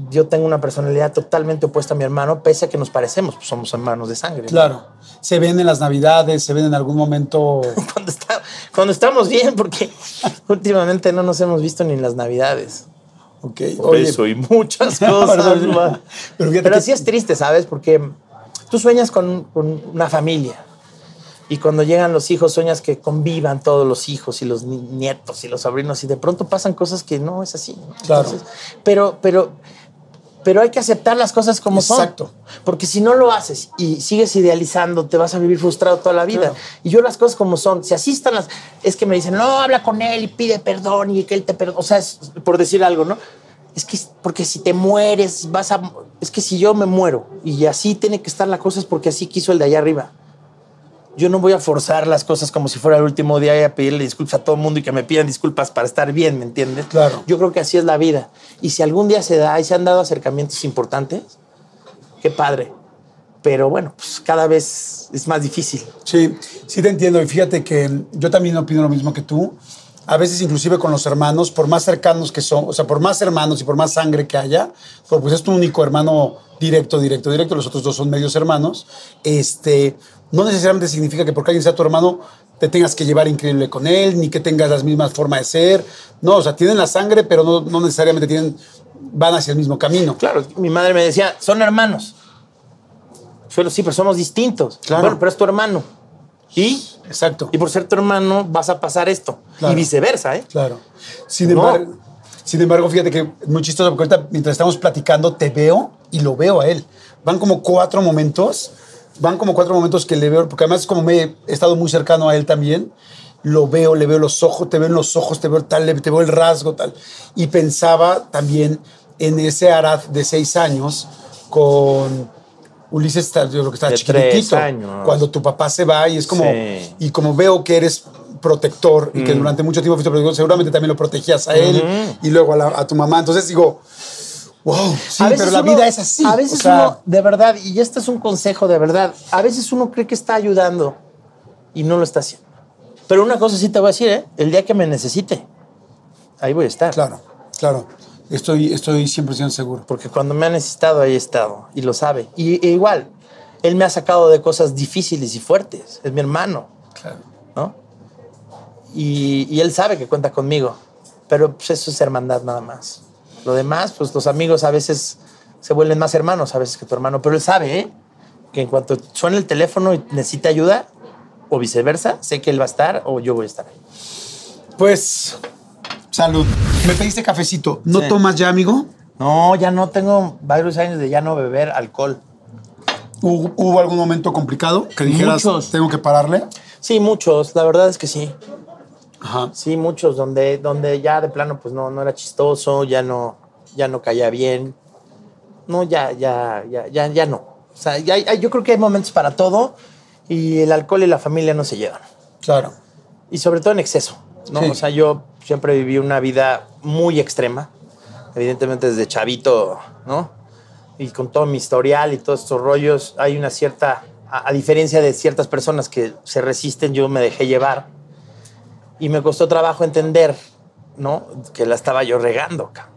Yo tengo una personalidad totalmente opuesta a mi hermano, pese a que nos parecemos, pues somos hermanos de sangre. ¿no? Claro. Se ven en las navidades, se ven en algún momento. cuando, está- cuando estamos bien, porque últimamente no nos hemos visto ni en las Navidades. Ok. Por eso y muchas cosas. Pero Pero que- sí es triste, ¿sabes? Porque tú sueñas con, con una familia y cuando llegan los hijos sueñas que convivan todos los hijos y los ni- nietos y los sobrinos y de pronto pasan cosas que no es así. ¿no? Claro. pero, pero, pero hay que aceptar las cosas como Exacto. son. Porque si no lo haces y sigues idealizando, te vas a vivir frustrado toda la vida. Claro. Y yo las cosas como son, si así están las... Es que me dicen, no, habla con él y pide perdón y que él te perdone. O sea, es por decir algo, ¿no? Es que porque si te mueres, vas a... Es que si yo me muero y así tiene que estar la cosa es porque así quiso el de allá arriba. Yo no voy a forzar las cosas como si fuera el último día y a pedirle disculpas a todo el mundo y que me pidan disculpas para estar bien, ¿me entiendes? Claro. Yo creo que así es la vida. Y si algún día se da y se han dado acercamientos importantes, qué padre. Pero bueno, pues cada vez es más difícil. Sí, sí te entiendo. Y fíjate que yo también opino lo mismo que tú. A veces inclusive con los hermanos, por más cercanos que son, o sea, por más hermanos y por más sangre que haya, pero pues es tu único hermano directo, directo, directo, los otros dos son medios hermanos, este, no necesariamente significa que porque alguien sea tu hermano te tengas que llevar increíble con él, ni que tengas las mismas formas de ser. No, o sea, tienen la sangre, pero no, no necesariamente tienen, van hacia el mismo camino. Claro, mi madre me decía, son hermanos. Pero sí, pero somos distintos. Claro. Bueno, pero es tu hermano. ¿Y? Exacto. Y por ser tu hermano vas a pasar esto. Claro. Y viceversa, ¿eh? Claro. Sin No. embargo, sin embargo, fíjate que es muy chistoso porque ahorita mientras estamos platicando te veo y lo veo a él. Van como cuatro momentos, van como cuatro momentos que le veo, porque además como me he estado muy cercano a él también, lo veo, le veo los ojos, te veo en los ojos, te veo tal, te veo el rasgo tal. Y pensaba también en ese Arad de seis años con Ulises, creo que está De chiquitito. Cuando tu papá se va y es como, Sí. y como veo que eres protector y que Mm. durante mucho tiempo fuiste protector, seguramente también lo protegías a él y luego a, la- a tu mamá. Entonces digo, wow, sí, A veces pero la uno- vida es así. A veces O sea, uno, de verdad, y este es un consejo de verdad, a veces uno cree que está ayudando y no lo está haciendo. Pero una cosa sí te voy a decir, ¿eh? El día que me necesite, ahí voy a estar. Claro, claro. Estoy, estoy 100% seguro. Porque cuando me ha necesitado, ahí he estado. Y lo sabe. Y e igual, él me ha sacado de cosas difíciles y fuertes. Es mi hermano, Claro. ¿no? Y, y él sabe que cuenta conmigo. Pero pues eso es hermandad nada más. Lo demás, pues los amigos a veces se vuelven más hermanos a veces que tu hermano. Pero él sabe, ¿eh? Que en cuanto suene el teléfono y necesita ayuda, o viceversa, sé que él va a estar o yo voy a estar ahí. Pues, salud. Me pediste cafecito. ¿No Sí. tomas ya, amigo? No, ya no tengo varios años de ya no beber alcohol. ¿Hubo, hubo algún momento complicado que dijeras, Muchos. tengo que pararle? Sí, muchos, la verdad es que sí. Ajá. Sí, muchos donde, donde ya de plano pues no, no era chistoso, ya no, ya no caía bien. No, ya, ya, ya, ya, ya no. O sea, ya, hay- yo creo que hay momentos para todo y el alcohol y la familia no se llevan. Claro. Y sobre todo en exceso, ¿no? Sí. O sea, yo siempre viví una vida muy extrema, evidentemente desde chavito, ¿no? Y con todo mi historial y todos estos rollos, hay una cierta, a, a diferencia de ciertas personas que se resisten, yo me dejé llevar y me costó trabajo entender, ¿no? Que la estaba yo regando, cabrón.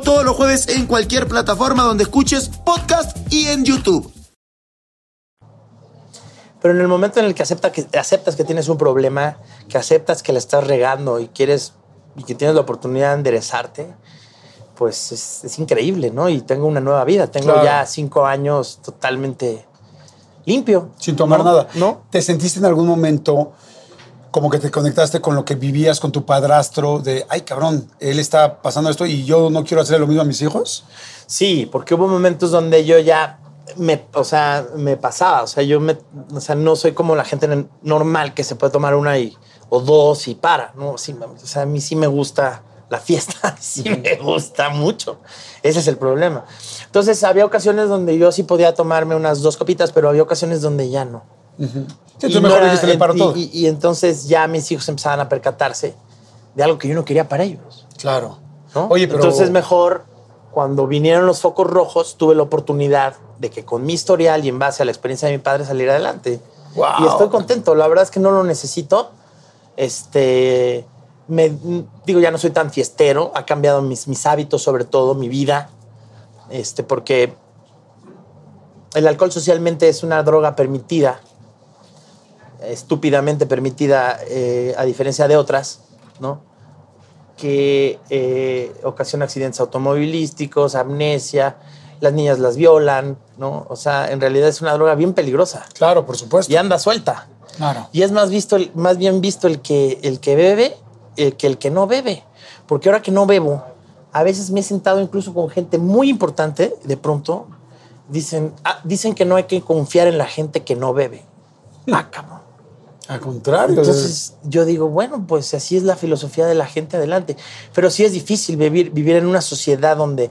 todos los jueves en cualquier plataforma donde escuches podcast y en YouTube. Pero en el momento en el que, acepta que aceptas que tienes un problema, que aceptas que la estás regando y quieres y que tienes la oportunidad de enderezarte, pues es, es increíble, ¿no? Y tengo una nueva vida. Tengo Claro. ya cinco años totalmente limpio. Sin tomar ¿no? nada. ¿No? ¿Te sentiste en algún momento como que te conectaste con lo que vivías con tu padrastro de, ay cabrón, él está pasando esto y yo no quiero hacer lo mismo a mis hijos? Sí, porque hubo momentos donde yo ya me, o sea, me pasaba, o sea, yo me, o sea, no soy como la gente normal que se puede tomar una y, o dos y para, no, sí, o sea, a mí sí me gusta la fiesta, sí me gusta mucho, ese es el problema. Entonces, había ocasiones donde yo sí podía tomarme unas dos copitas, pero había ocasiones donde ya no. Sí, Y no mejor era- y- todo. y- y entonces ya mis hijos empezaban a percatarse de algo que yo no quería para ellos. claro. ¿no? Oye, pero... Entonces mejor, cuando vinieron los focos rojos, tuve la oportunidad de que con mi historial y en base a la experiencia de mi padre salir adelante. Wow. Y estoy contento. La verdad es que no lo necesito. Este, me, digo, ya no soy tan fiestero. Ha cambiado mis, mis hábitos, sobre todo mi vida. Este, porque el alcohol socialmente es una droga permitida, estúpidamente permitida, eh, a diferencia de otras, ¿no? que eh, ocasiona accidentes automovilísticos, amnesia, las niñas las violan, ¿no? O sea, en realidad es una droga bien peligrosa Claro, por supuesto. y anda suelta. Claro. Y es más, visto el- más bien visto el que, el que bebe eh, que el que no bebe. Porque ahora que no bebo, a veces me he sentado incluso con gente muy importante, de pronto dicen, ah, dicen que no hay que confiar en la gente que no bebe. Ah, cabrón. Al contrario. Entonces yo digo, bueno, pues así es la filosofía de la gente adelante. Pero sí es difícil vivir, vivir en una sociedad donde...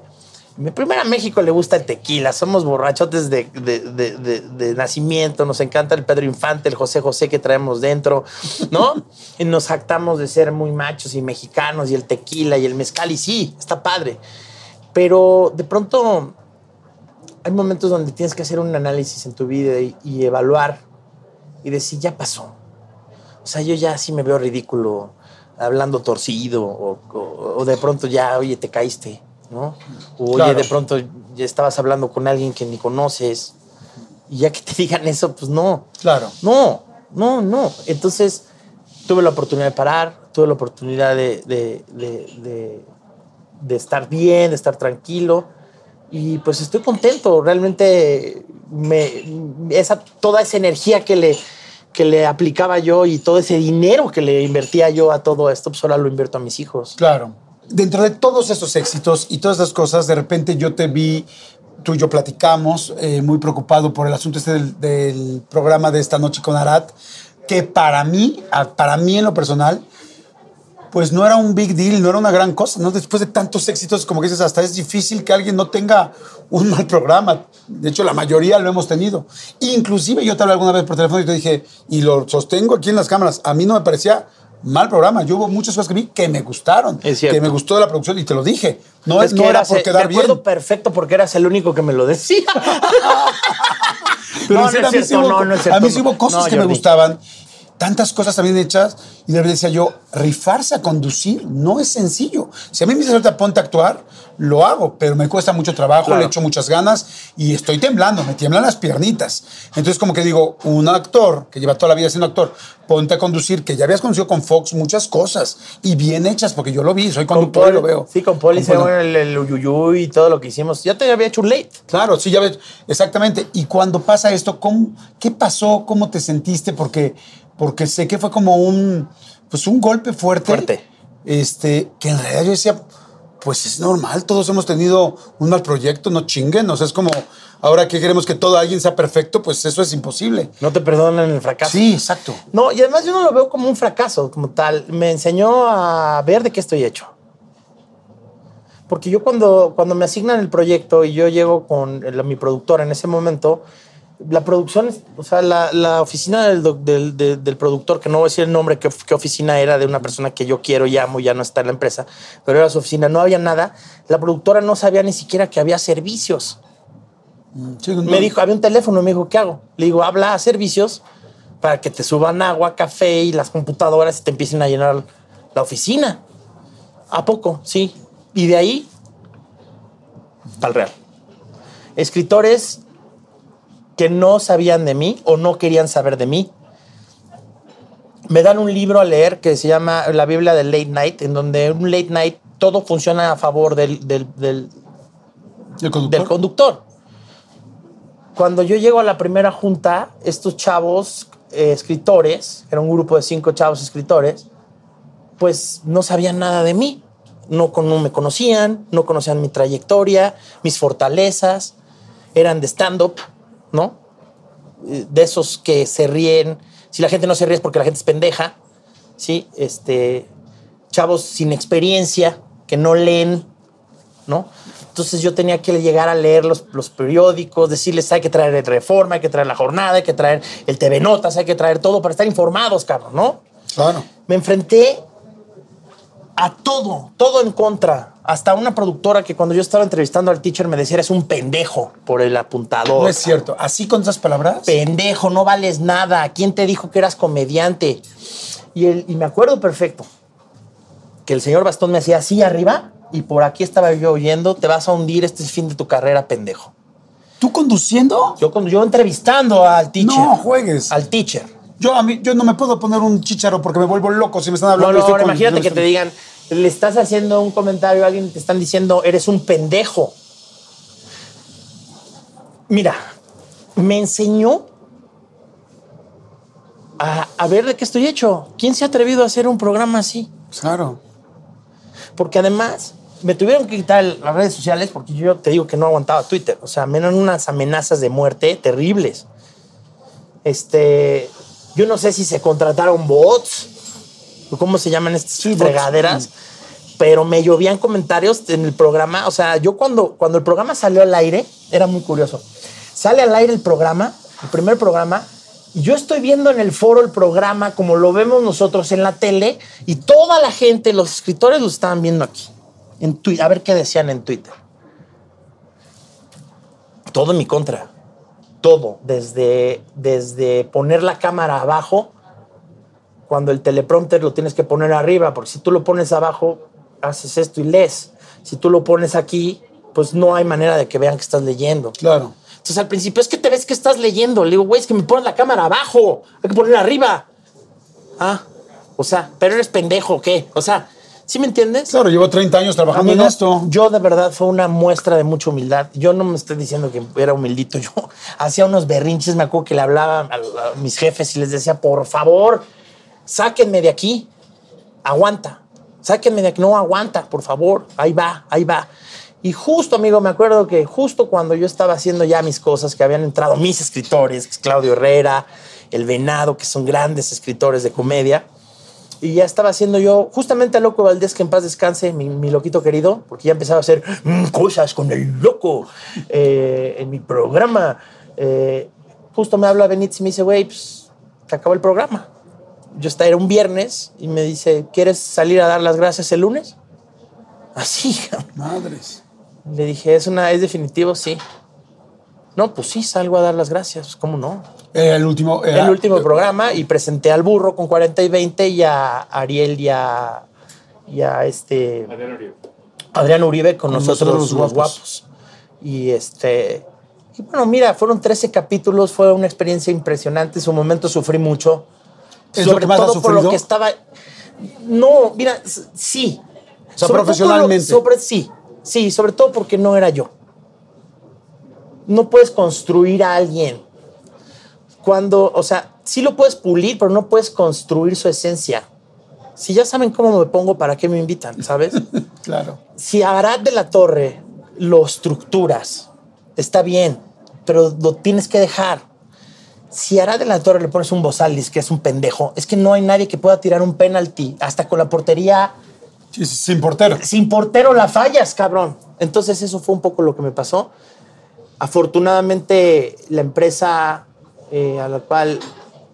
Primero a México le gusta el tequila, somos borrachotes de, de- de- nacimiento, nos encanta el Pedro Infante, el José José que traemos dentro, ¿no? y nos jactamos de ser muy machos y mexicanos y el tequila y el mezcal y sí, está padre. Pero de pronto hay momentos donde tienes que hacer un análisis en tu vida y, y evaluar y decir, ya pasó. O sea, yo ya sí me veo ridículo hablando torcido o, o- o de pronto ya, oye, te caíste, ¿no? O oye, de pronto ya estabas hablando con alguien que ni conoces y ya que te digan eso, pues no. Claro. No, no, no. Entonces tuve la oportunidad de parar, tuve la oportunidad de, de- de- de- de estar bien, de estar tranquilo. Y pues estoy contento. Realmente me, esa, toda esa energía que le, que le aplicaba yo y todo ese dinero que le invertía yo a todo esto, pues ahora lo invierto a mis hijos. Claro. Dentro de todos esos éxitos y todas esas cosas, de repente yo te vi, tú y yo platicamos, eh, muy preocupado por el asunto este del, del programa de esta noche con Arat, que para mí, para mí en lo personal, pues no era un big deal, no era una gran cosa, ¿no? Después de tantos éxitos, como que dices, hasta es difícil que alguien no tenga un mal programa. De hecho, la mayoría lo hemos tenido. Inclusive yo te hablé alguna vez por teléfono y te dije, y lo sostengo aquí en las cámaras, a mí no me parecía mal programa. Yo hubo muchas cosas que vi que me gustaron, Es cierto. que me gustó de la producción y te lo dije. No, Es no que era por quedar bien. perfecto porque eras el único que me lo decía. Pero No, no a mí es sí cierto, hubo- no, no es a cierto, mí sí hubo cosas No, que me gustaban, tantas cosas también hechas, y de repente decía yo, rifarse a conducir no es sencillo. Si a mí me dices ahorita ponte a actuar, lo hago, pero me cuesta mucho trabajo, Claro. le echo muchas ganas y estoy temblando, me tiemblan las piernitas. Entonces, como que digo, un actor que lleva toda la vida siendo actor, ponte a conducir, que ya habías conducido con Fox muchas cosas y bien hechas, porque yo lo vi, soy conductor y lo veo. Sí, con Poli, Con el, el y todo lo que hicimos. Ya te había hecho un late. Claro, sí, ya ves, exactamente. Y cuando pasa esto, ¿cómo, ¿qué pasó? ¿Cómo te sentiste? Porque, porque sé que fue como un, pues un golpe fuerte. Fuerte. Este, que en realidad yo decía, pues es normal, todos hemos tenido un mal proyecto, no chinguen. O sea, es como, ahora que queremos que todo alguien sea perfecto, pues eso es imposible. No te perdonan el fracaso. Sí, exacto. No, y además yo no lo veo como un fracaso, como tal. Me enseñó a ver de qué estoy hecho. Porque yo cuando, cuando me asignan el proyecto y yo llego con el- mi productora en ese momento, la producción, o sea, la, la oficina del, del, de- del productor, que no voy a decir el nombre, qué, qué oficina era de una persona que yo quiero y amo, ya no está en la empresa, pero era su oficina, no había nada. La productora no sabía ni siquiera que había servicios. Sí, no- Me dijo, había un teléfono, me dijo, ¿qué hago? Le digo, habla a servicios para que te suban agua, café y las computadoras y te empiecen a llenar la oficina. ¿A poco? Sí. Y de ahí, al real. Escritores que no sabían de mí o no querían saber de mí. Me dan un libro a leer que se llama La Biblia del Late Night, en donde un late night todo funciona a favor del, del- del, ¿El conductor? del conductor. Cuando yo llego a la primera junta, estos chavos eh, escritores, era un grupo de cinco chavos escritores, pues no sabían nada de mí. No, no me conocían, no conocían mi trayectoria, mis fortalezas, eran de stand-up, ¿no? De esos que se ríen. Si la gente no se ríe es porque la gente es pendeja, ¿sí? Este, chavos sin experiencia, que no leen, ¿no? Entonces yo tenía que llegar a leer los, los periódicos, decirles hay que traer el Reforma, hay que traer la Jornada, hay que traer el TV Notas, hay que traer todo para estar informados, cabrón, ¿no? Claro. Me enfrenté a todo, todo en contra. Hasta una productora que cuando yo estaba entrevistando al teacher me decía, eres un pendejo por el apuntador. No es cierto. ¿Así con esas palabras? Pendejo, no vales nada. ¿Quién te dijo que eras comediante? Y, el- y me acuerdo perfecto que el señor Bastón me hacía así arriba y por aquí estaba yo oyendo, te vas a hundir, este es el fin de tu carrera, pendejo. ¿Tú conduciendo? Yo, yo entrevistando al teacher. No juegues. Al teacher. Yo, a mí, yo no me puedo poner un chicharo porque me vuelvo loco si me están No, hablando. no, ahora con- imagínate que te digan, le estás haciendo un comentario a alguien y te están diciendo, eres un pendejo. Mira, me enseñó a, a ver de qué estoy hecho. ¿Quién se ha atrevido a hacer un programa así? Claro. Porque además me tuvieron que quitar las redes sociales porque yo te digo que no aguantaba Twitter. O sea, me eran unas amenazas de muerte terribles. Este, yo no sé si se contrataron bots o cómo se llaman estas fregaderas, pero me llovían comentarios en el programa. O sea, yo cuando, cuando el programa salió al aire, era muy curioso. Sale al aire el programa, el primer programa, y yo estoy viendo en el foro el programa como lo vemos nosotros en la tele, y toda la gente, los escritores lo estaban viendo aquí, en Twitter, a ver qué decían en Twitter. Todo en mi contra. Todo. Desde, desde poner la cámara abajo, cuando el teleprompter lo tienes que poner arriba, porque si tú lo pones abajo, haces esto y lees. Si tú lo pones aquí, pues no hay manera de que vean que estás leyendo. Claro. Entonces al principio es que te ves que estás leyendo. Le digo, güey, es que me pones la cámara abajo. Hay que ponerla arriba. Ah, o sea, pero eres pendejo, ¿o ¿qué? O sea, ¿sí me entiendes? Claro, llevo 30 años trabajando Amigo, en esto. Yo de verdad fue una muestra de mucha humildad. Yo no me estoy diciendo que era humildito. Yo hacía unos berrinches, me acuerdo que le hablaba a, a mis jefes y les decía, por favor, sáquenme de aquí. Aguanta. Sáquenme de aquí. No aguanta, por favor. Ahí va, ahí va. Y justo, amigo, me acuerdo que justo cuando yo estaba haciendo ya mis cosas, que habían entrado mis escritores, Claudio Herrera, El Venado, que son grandes escritores de comedia, y ya estaba haciendo yo, justamente a Loco Valdés, que en paz descanse, mi, mi loquito querido, porque ya empezaba a hacer mm, cosas con el loco eh, en mi programa. Eh, justo me habla Benítez y me dice, güey, pues se acabó el programa. Yo estaba, era un viernes y me dice, ¿quieres salir a dar las gracias el lunes? Así, Madres. le dije, ¿es, una, ¿es definitivo? Sí. No, pues sí, salgo a dar las gracias. ¿Cómo no? Era el último. era- el último programa y presenté al burro con 40 y 20 y a Ariel y a, y a este Adrián Uribe con, Con nosotros, nosotros los los guapos. guapos. Y este y bueno, mira, fueron 13 capítulos, fue una experiencia impresionante, en su momento sufrí mucho. ¿Es lo que más has todo por lo que estaba No, mira, sí. O sea, Sobre lo- profesionalmente. sobre, sí, sí, sobre todo porque no era yo. No puedes construir a alguien. Cuando, o sea, sí lo puedes pulir, pero no puedes construir su esencia. Si ya saben cómo me pongo, ¿para qué me invitan? ¿Sabes? Claro. si Arad de la Torre lo estructuras, está bien, pero lo tienes que dejar. Si a Arad de la Torre le pones un Bosalis, que es un pendejo, es que no hay nadie que pueda tirar un penalti, hasta con la portería sí, sin portero. sin portero la fallas, cabrón. Entonces eso fue un poco lo que me pasó. Afortunadamente la empresa eh, a la cual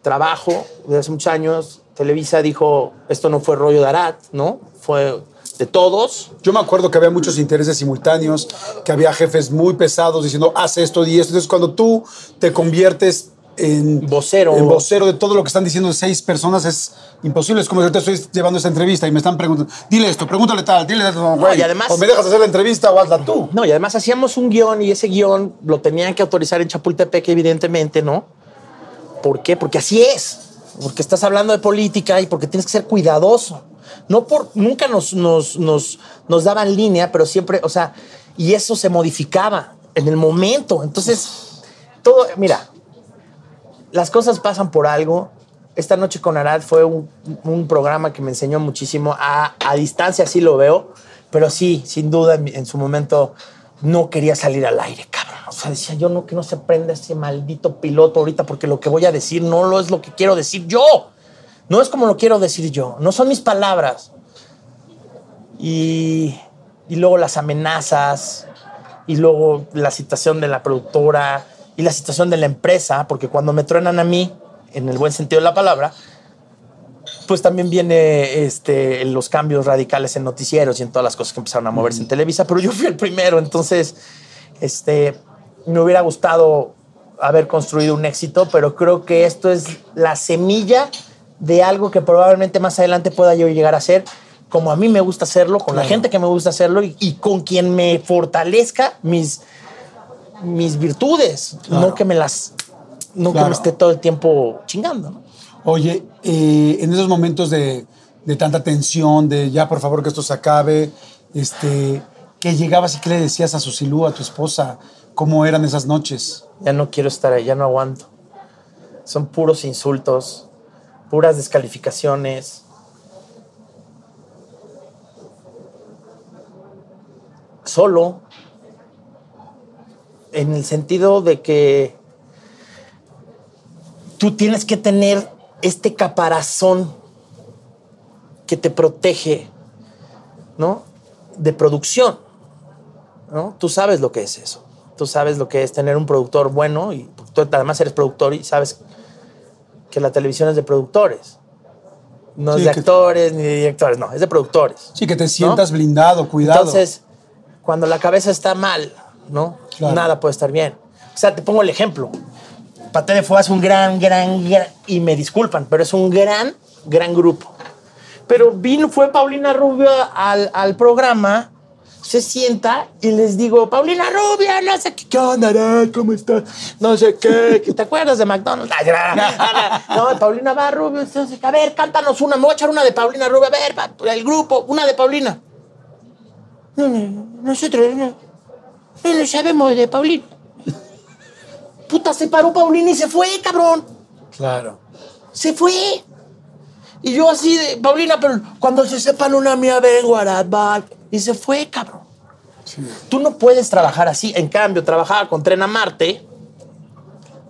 trabajo desde hace muchos años, Televisa dijo, esto no fue rollo de Arat, ¿no? Fue de todos. Yo me acuerdo que había muchos intereses simultáneos, que había jefes muy pesados diciendo, haz esto y esto. Entonces, cuando tú te conviertes en Vocero. en vocero de todo lo que están diciendo seis personas, es imposible. Es como si ahorita estoy llevando esta entrevista y me están preguntando, dile esto, pregúntale tal, dile esto, güey. y además- o me dejas hacer la entrevista o hazla tú. No, y además hacíamos un guion y ese guion lo tenían que autorizar en Chapultepec, evidentemente, ¿no? ¿Por qué? Porque así es. Porque estás hablando de política y porque tienes que ser cuidadoso. No por, nunca nos, nos, nos, nos daban línea, pero siempre, o sea, y eso se modificaba en el momento. Entonces, todo, mira, las cosas pasan por algo. Esta noche con Arad fue un, programa que me enseñó muchísimo. A, a distancia sí lo veo, pero sí, sin duda, en su momento no quería salir al aire, cabrón. O sea, decía yo no que no se prenda ese maldito piloto ahorita porque lo que voy a decir no lo es lo que quiero decir yo. No es como lo quiero decir yo. No son mis palabras. Y, y luego las amenazas, y luego la situación de la productora, y la situación de la empresa, porque cuando me truenan a mí, en el buen sentido de la palabra, pues también viene este, los cambios radicales en noticieros y en todas las cosas que empezaron a moverse en Televisa, pero yo fui el primero, entonces este, me hubiera gustado haber construido un éxito, pero creo que esto es la semilla de algo que probablemente más adelante pueda yo llegar a ser, como a mí me gusta hacerlo, con la gente que me gusta hacerlo y, y con quien me fortalezca mis, mis virtudes, no que me las, no que me esté todo el tiempo chingando. ¿no? Oye, eh, en esos momentos de, de tanta tensión, de ya por favor que esto se acabe, este, que llegabas y qué le decías a Susilú, a tu esposa, cómo eran esas noches. Ya no quiero estar ahí, ya no aguanto. Son puros insultos. puras descalificaciones. Solo, en el sentido de que tú tienes que tener este caparazón que te protege, ¿no? De producción, ¿no? Tú sabes lo que es eso. Tú sabes lo que es tener un productor bueno y tú además eres productor y sabes que la televisión es de productores. No Sí, es de actores ni de directores, no, es de productores. Sí, que te sientas blindado, cuidado. Entonces, cuando la cabeza está mal, ¿no? Claro. Nada puede estar bien. O sea, te pongo el ejemplo. Paté de Fuga es un gran, gran, gran, y me disculpan, pero es un gran, gran grupo. Pero vino, fue Paulina Rubio al, al programa, se sienta y les digo, Paulina Rubio, no sé qué, ¿qué onda? ¿Cómo estás? No sé qué, ¿te acuerdas de McDonald's? No, Paulina va, Rubio, qué. a ver, cántanos una, me voy a echar una de Paulina Rubio, a ver, el grupo, una de Paulina. No, no, nosotros no, no lo sabemos de Paulina. Puta, se paró Paulina y se fue, cabrón. Claro. Se fue. Y yo así de, Paulina, pero cuando se sepan una mía, vengo a Y se fue, cabrón. Tú no puedes trabajar así. En cambio, trabajaba con Tren a Marte,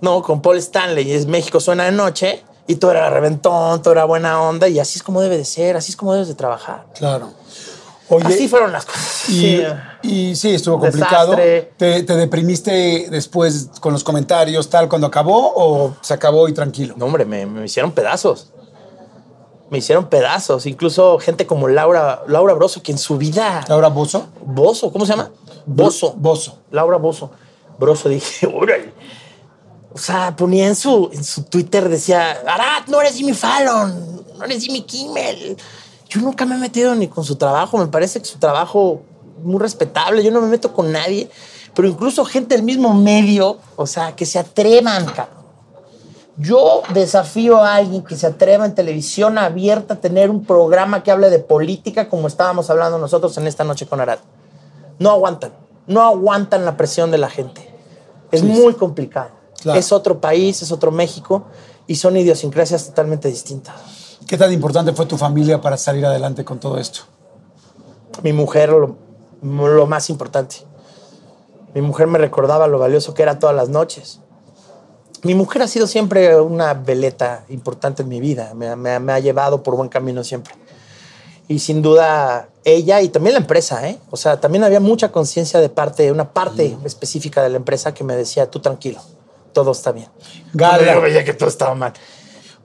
no, con Paul Stanley, y es México suena de noche, y todo era reventón, todo era buena onda, y así es como debe de ser, así es como debes de trabajar. Claro. Oye, así fueron las cosas. y, Sí. y sí, estuvo complicado. ¿Te, te deprimiste después con los comentarios, tal, cuando acabó o se acabó y tranquilo? No, hombre, me, me hicieron pedazos. Me hicieron pedazos. Incluso gente como Laura, Laura Broso, que en su vida. Laura Bozo. Bozo, ¿cómo se llama? Bozo. Bozo. Laura Bozo. Broso, dije, órale. O sea, ponía en su, en su Twitter, decía, Arad, no eres Jimmy Fallon, no eres Jimmy Kimmel. Yo nunca me he metido ni con su trabajo, me parece que su trabajo muy respetable, yo no me meto con nadie, pero incluso gente del mismo medio, o sea, que se atrevan, cabrón. Yo desafío a alguien que se atreva en televisión abierta a tener un programa que hable de política como estábamos hablando nosotros en esta noche con Arad. No aguantan, no aguantan la presión de la gente. Es muy complicado. Claro. Es otro país, es otro México y son idiosincrasias totalmente distintas. ¿Qué tan importante fue tu familia para salir adelante con todo esto? Mi mujer, lo, lo más importante. Mi mujer me recordaba lo valioso que era todas las noches. Mi mujer ha sido siempre una veleta importante en mi vida. Me, me- me ha llevado por buen camino siempre. Y sin duda ella y también la empresa, ¿eh? O sea, también había mucha conciencia de parte, una parte específica de la empresa que me decía, tú tranquilo, todo está bien. Gala. Yo veía que todo estaba mal.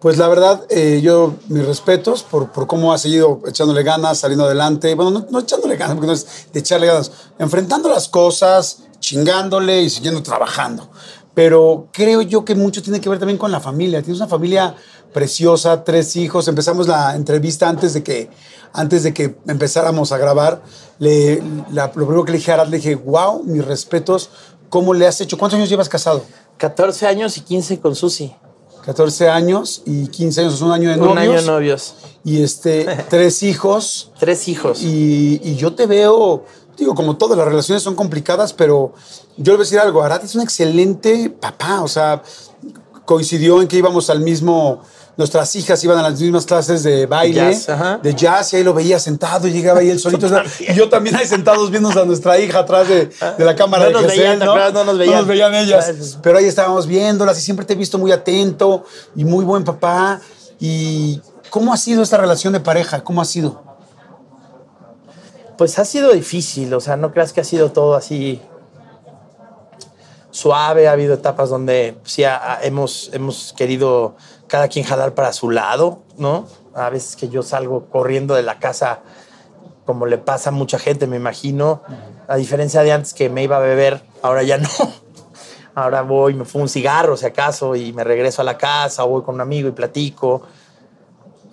Pues la verdad, eh, yo mis respetos por, por cómo ha seguido echándole ganas, saliendo adelante. Bueno, no, no echándole ganas, porque no es de echarle ganas, enfrentando las cosas, chingándole y siguiendo trabajando. Pero creo yo que mucho tiene que ver también con la familia. Tienes una familia preciosa, tres hijos. Empezamos la entrevista antes de que, antes de que empezáramos a grabar. Le, lo primero que le dije a Arad, le dije, wow, mis respetos, ¿cómo le has hecho? ¿Cuántos años llevas casado? 14 años y 15 con Susi. 14 años y 15 años, es un año de novios. Un año de novios. Y este, tres hijos. Tres hijos. Y, y yo te veo, digo, como todas las relaciones son complicadas, pero yo le voy a decir algo, Arad es un excelente papá, o sea, coincidió en que íbamos al mismo, nuestras hijas iban a las mismas clases de baile, Jazz, de jazz, y ahí lo veía sentado y llegaba ahí él solito. y yo también ahí sentados viendo a nuestra hija atrás de, de la cámara No de Gesell, veían, ¿te ¿no? No nos veían. ellas. Pero ahí estábamos viéndolas y siempre te he visto muy atento y muy buen papá. ¿Y cómo ha sido esta relación de pareja? ¿Cómo ha sido? Pues ha sido difícil, o sea, no creas que ha sido todo así suave, ha habido etapas donde sí ha- hemos, hemos querido cada quien jalar para su lado, ¿no? A veces que yo salgo corriendo de la casa, como le pasa a mucha gente, me imagino, a diferencia de antes que me iba a beber, ahora ya no. Ahora voy, me fumo un cigarro, si acaso, y me regreso a la casa, o voy con un amigo y platico.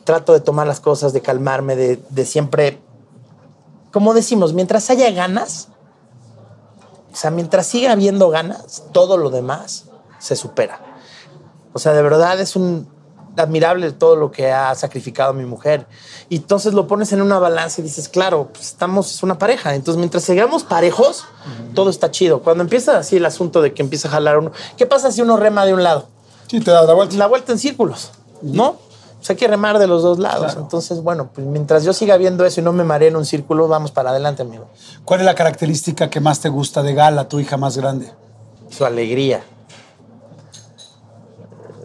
Trato de tomar las cosas, de calmarme, de, de siempre como decimos, mientras haya ganas, o sea, mientras siga habiendo ganas, todo lo demás se supera. O sea, de verdad es un admirable todo lo que ha sacrificado mi mujer. Y entonces lo pones en una balanza y dices, claro, pues estamos, es una pareja. Entonces, mientras sigamos parejos, todo está chido. Cuando empieza así el asunto de que empieza a jalar uno, ¿qué pasa si uno rema de un lado? Sí, te das la vuelta. La vuelta en círculos, ¿no? pues hay que remar de los dos lados. Entonces, bueno, pues mientras yo siga viendo eso y no me maree en un círculo, vamos para adelante, amigo. ¿Cuál es la característica que más te gusta de Gala, tu hija más grande? Su alegría.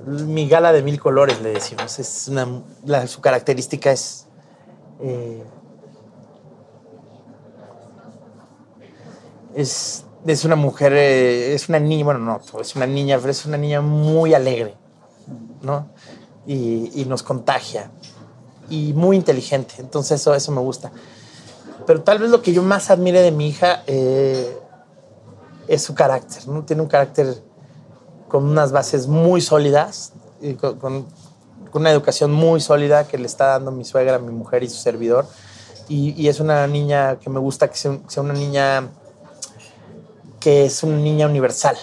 Mi gala de mil colores, le decimos. Es su característica es. eh, es, es una mujer, eh, es una niña, bueno, no, es una niña, pero es una niña muy alegre, ¿no? Y, y nos contagia. Y muy inteligente. Entonces, eso, eso me gusta. Pero tal vez lo que yo más admire de mi hija eh, es su carácter, ¿no? Tiene un carácter con unas bases muy sólidas, con, una educación muy sólida que le está dando mi suegra, mi mujer y su servidor. Y, es una niña que me gusta que sea, un- sea una niña que es una niña universal,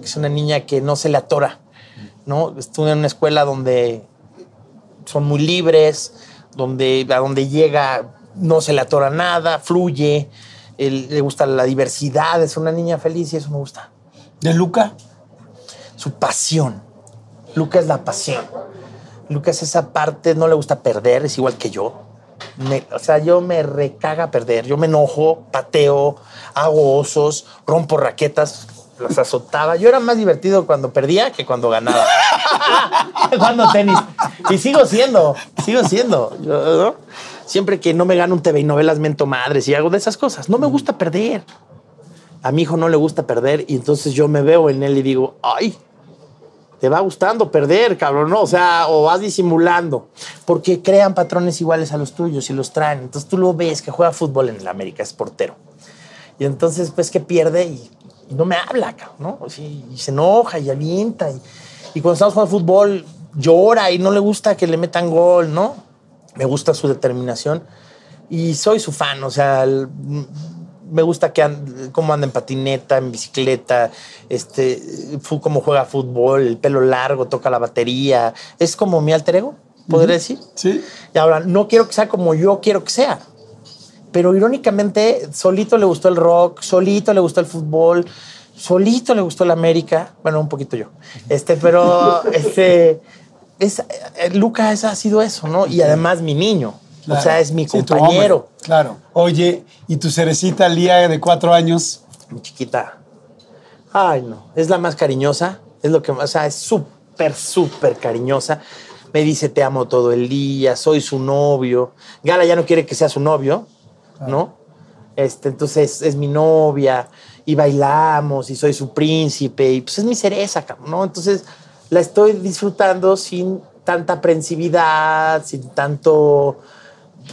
que es una niña que no se le atora, ¿no? Estuve en una escuela donde son muy libres, donde a donde llega no se le atora nada, fluye, le gusta la diversidad, es una niña feliz y eso me gusta. ¿De Luca? Su pasión. Luca es la pasión. Luca es esa parte, no le gusta perder, es igual que yo. O sea, yo me recaga perder, yo me enojo, pateo, hago osos, rompo raquetas, las azotaba. Yo era más divertido cuando perdía que cuando ganaba. Jugando tenis. Y sigo siendo, sigo siendo. Siempre que no me gano un TV y novelas, mento madres y hago de esas cosas. No me gusta perder. A mi hijo no le gusta perder y entonces yo me veo en él y digo, ay, te va gustando perder, cabrón, ¿no? O sea, o vas disimulando, porque crean patrones iguales a los tuyos y los traen. Entonces tú lo ves que juega fútbol en el América, es portero. Y entonces, pues que pierde y, no me habla, cabrón, ¿no? Y se enoja y avienta. Y, y cuando estamos jugando fútbol, llora y no le gusta que le metan gol, ¿no? Me gusta su determinación y soy su fan, o sea, me gusta que and- cómo anda en patineta, en bicicleta, este, cómo juega fútbol, el pelo largo, toca la batería. Es como mi alter ego, podría decir. Sí. Y ahora, no quiero que sea como yo quiero que sea. Pero irónicamente, solito le gustó el rock, solito le gustó el fútbol, solito le gustó el América. Bueno, un poquito yo. Este, pero este, es, eh, Luca es- ha sido eso, ¿no? Y además mi niño. O sea, es mi compañero. claro. Oye, ¿y tu cerecita Lía de cuatro años? Mi chiquita. Ay, no. Es la más cariñosa. Es lo que más. O sea, es súper, súper cariñosa. Me dice te amo todo el día, soy su novio. Gala ya no quiere que sea su novio, ¿no? Este, entonces es mi novia y bailamos y soy su príncipe y pues es mi cereza, ¿no? Entonces la estoy disfrutando sin tanta aprensividad, sin tanto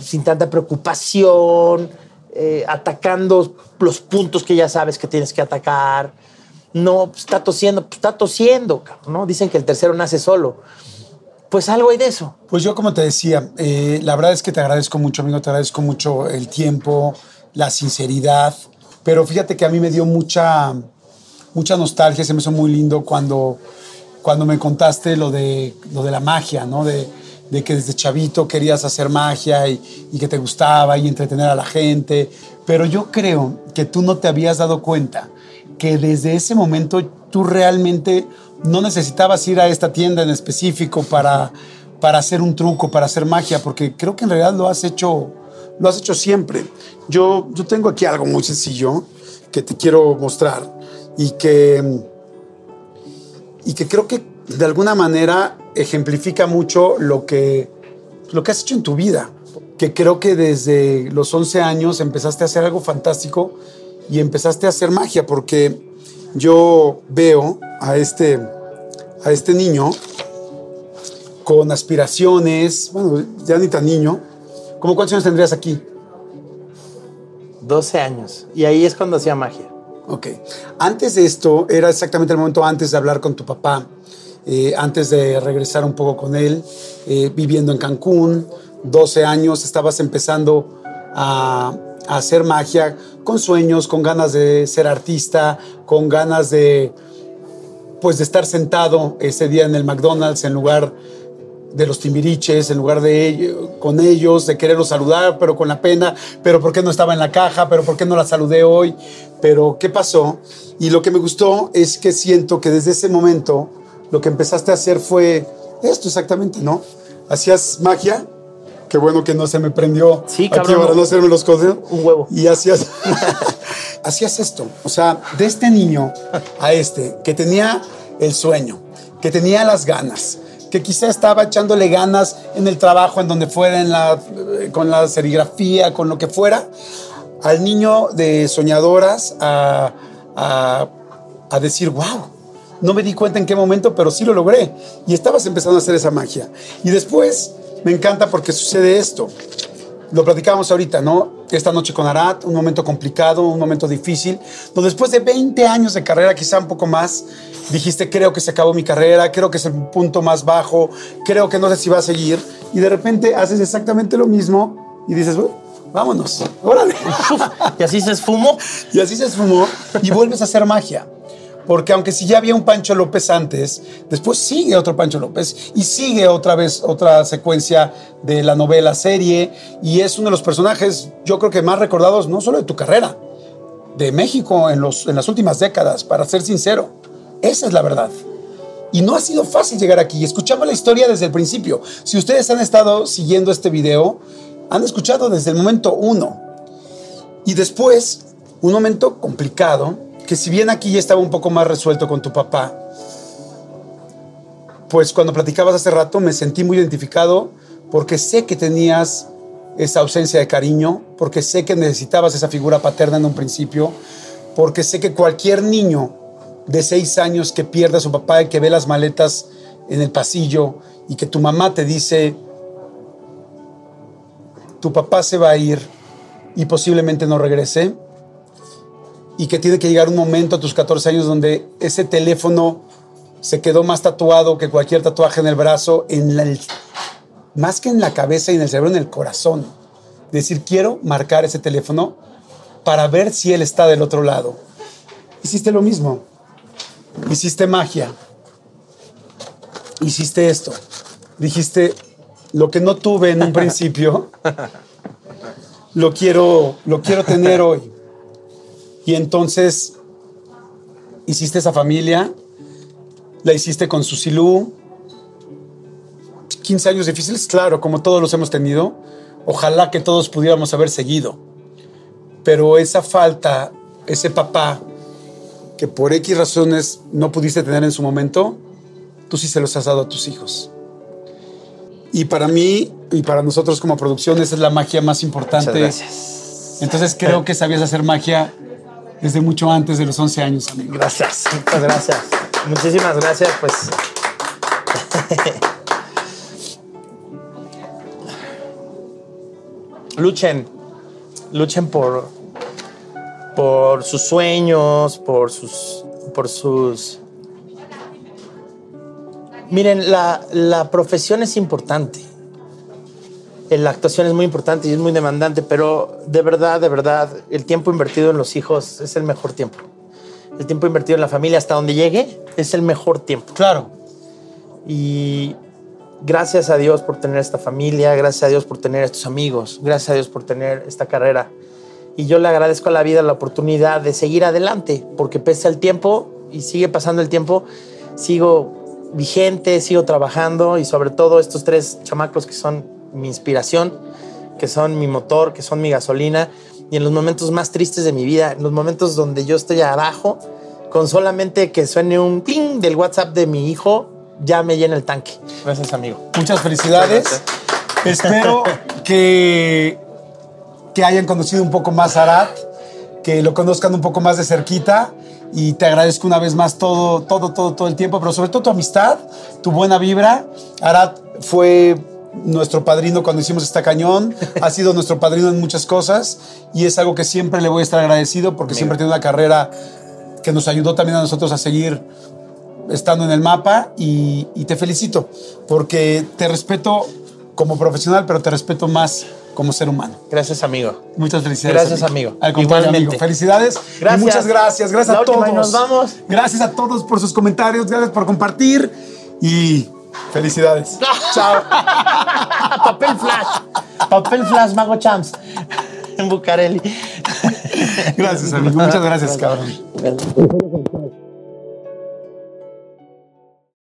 sin tanta preocupación, eh, atacando los puntos que ya sabes que tienes que atacar. No, pues, está tosiendo, pues, está tosiendo, ¿no? Dicen que el tercero nace solo. Pues algo hay de eso. Pues yo, como te decía, eh, la verdad es que te agradezco mucho, amigo, te agradezco mucho el tiempo, la sinceridad, pero fíjate que a mí me dio mucha, mucha nostalgia, se me hizo muy lindo cuando, cuando me contaste lo de, lo de la magia, ¿no? De, de que desde chavito querías hacer magia y, que te gustaba y entretener a la gente, pero yo creo que tú no te habías dado cuenta que desde ese momento tú realmente no necesitabas ir a esta tienda en específico para, para hacer un truco, para hacer magia, porque creo que en realidad lo has hecho, lo has hecho siempre. Yo, yo tengo aquí algo muy sencillo que te quiero mostrar y que, y que creo que de alguna manera ejemplifica mucho lo que, lo que has hecho en tu vida. Que creo que desde los 11 años empezaste a hacer algo fantástico y empezaste a hacer magia, porque yo veo a este, a este niño con aspiraciones, bueno, ya ni tan niño. ¿Cómo cuántos años tendrías aquí? 12 años. Y ahí es cuando hacía magia. Ok. Antes de esto, era exactamente el momento antes de hablar con tu papá, eh, antes de regresar un poco con él, eh, viviendo en Cancún, 12 años, estabas empezando a, a hacer magia con sueños, con ganas de ser artista, con ganas de, pues, de estar sentado ese día en el McDonald's en lugar de los timbiriches, en lugar de con ellos, de quererlos saludar, pero con la pena, pero ¿por qué no estaba en la caja? ¿Pero por qué no la saludé hoy? Pero ¿qué pasó? Y lo que me gustó es que siento que desde ese momento lo que empezaste a hacer fue esto exactamente, ¿no? hacías magia. Qué bueno que no se me prendió Sí, aquí cabrón. para no hacerme los codos. Un huevo. Y hacías, hacías esto. O sea, de este niño a este, que tenía el sueño, que tenía las ganas, que quizá estaba echándole ganas en el trabajo, en donde fuera, en la, eh, con la serigrafía, con lo que fuera, al niño de soñadoras a, a, a decir, wow, no me di cuenta en qué momento, pero sí lo logré. Y estabas empezando a hacer esa magia. Y después me encanta porque sucede esto. Lo platicábamos ahorita, ¿no? Esta noche con Arat, un momento complicado, un momento difícil, donde después de 20 años de carrera, quizá un poco más, dijiste, creo que se acabó mi carrera, creo que es el punto más bajo, creo que no sé si va a seguir, y de repente haces exactamente lo mismo y dices, "Bueno, vámonos, órale. Y así se esfumó. Y así se esfumó y vuelves a hacer magia. Porque aunque si ya había un Pancho López antes, después sigue otro Pancho López y sigue otra vez otra secuencia de la novela serie y es uno de los personajes, yo creo que más recordados no solo de tu carrera, de México en, los, en las últimas décadas, para ser sincero. Esa es la verdad. Y no ha sido fácil llegar aquí. Escuchamos la historia desde el principio. Si ustedes han estado siguiendo este video, han escuchado desde el momento uno. Y después, un momento complicado, que si bien aquí ya estaba un poco más resuelto con tu papá, pues cuando platicabas hace rato me sentí muy identificado porque sé que tenías esa ausencia de cariño, porque sé que necesitabas esa figura paterna en un principio, porque sé que cualquier niño de seis años que pierde a su papá y que ve las maletas en el pasillo y que tu mamá te dice, tu papá se va a ir y posiblemente no regrese, y que tiene que llegar un momento a tus 14 años donde ese teléfono se quedó más tatuado que cualquier tatuaje en el brazo, en la- más que en la cabeza y en el cerebro, en el corazón. Decir, quiero marcar ese teléfono para ver si él está del otro lado. Hiciste lo mismo. Hiciste magia. Hiciste esto. Dijiste, lo que no tuve en un principio, lo quiero, lo quiero tener hoy. Y entonces hiciste esa familia, la hiciste con Susilú. 15 años difíciles, claro, como todos los hemos tenido. Ojalá que todos pudiéramos haber seguido. Pero esa falta, ese papá que por X razones no pudiste tener en su momento, tú sí se los has dado a tus hijos. Y para mí y para nosotros como producción, esa es la magia más importante. Muchas gracias. Entonces creo que sabías hacer magia desde mucho antes de los 11 años, amigo. Gracias, muchas gracias. Muchísimas gracias, pues. luchen, luchen por, por sus sueños, por sus, por sus. Miren, la, la profesión es importante. La actuación es muy importante y es muy demandante, pero de verdad, de verdad, el tiempo invertido en los hijos es el mejor tiempo. El tiempo invertido en la familia hasta donde llegue es el mejor tiempo. Claro. Y gracias a Dios por tener esta familia, gracias a Dios por tener estos amigos, gracias a Dios por tener esta carrera. Y yo le agradezco a la vida la oportunidad de seguir adelante, porque pese al tiempo y sigue pasando el tiempo, sigo vigente, sigo trabajando y sobre todo estos tres chamacos que son mi inspiración, que son mi motor, que son mi gasolina. Y en los momentos más tristes de mi vida, en los momentos donde yo estoy abajo, con solamente que suene un ping del WhatsApp de mi hijo, ya me llena el tanque. Gracias, amigo. Muchas felicidades. Espero que, que hayan conocido un poco más a Arat, que lo conozcan un poco más de cerquita. Y te agradezco una vez más todo, todo, todo, todo el tiempo, pero sobre todo tu amistad, tu buena vibra. Arat fue nuestro padrino cuando hicimos esta cañón, ha sido nuestro padrino en muchas cosas y es algo que siempre le voy a estar agradecido porque siempre tiene una carrera que nos ayudó también a nosotros a seguir estando en el mapa y, y te felicito porque te respeto como profesional, pero te respeto más como ser humano. Gracias, amigo. Muchas felicidades. Gracias, amigo. Al contrario, Igualmente. amigo. Felicidades. Y Gracias. muchas gracias. Gracias La a todos. nos vamos. Gracias a todos por sus comentarios. Gracias por compartir. Y felicidades. Chao. Papel flash. Papel flash, Mago Champs. En Bucareli. Gracias, amigo. Muchas gracias, cabrón.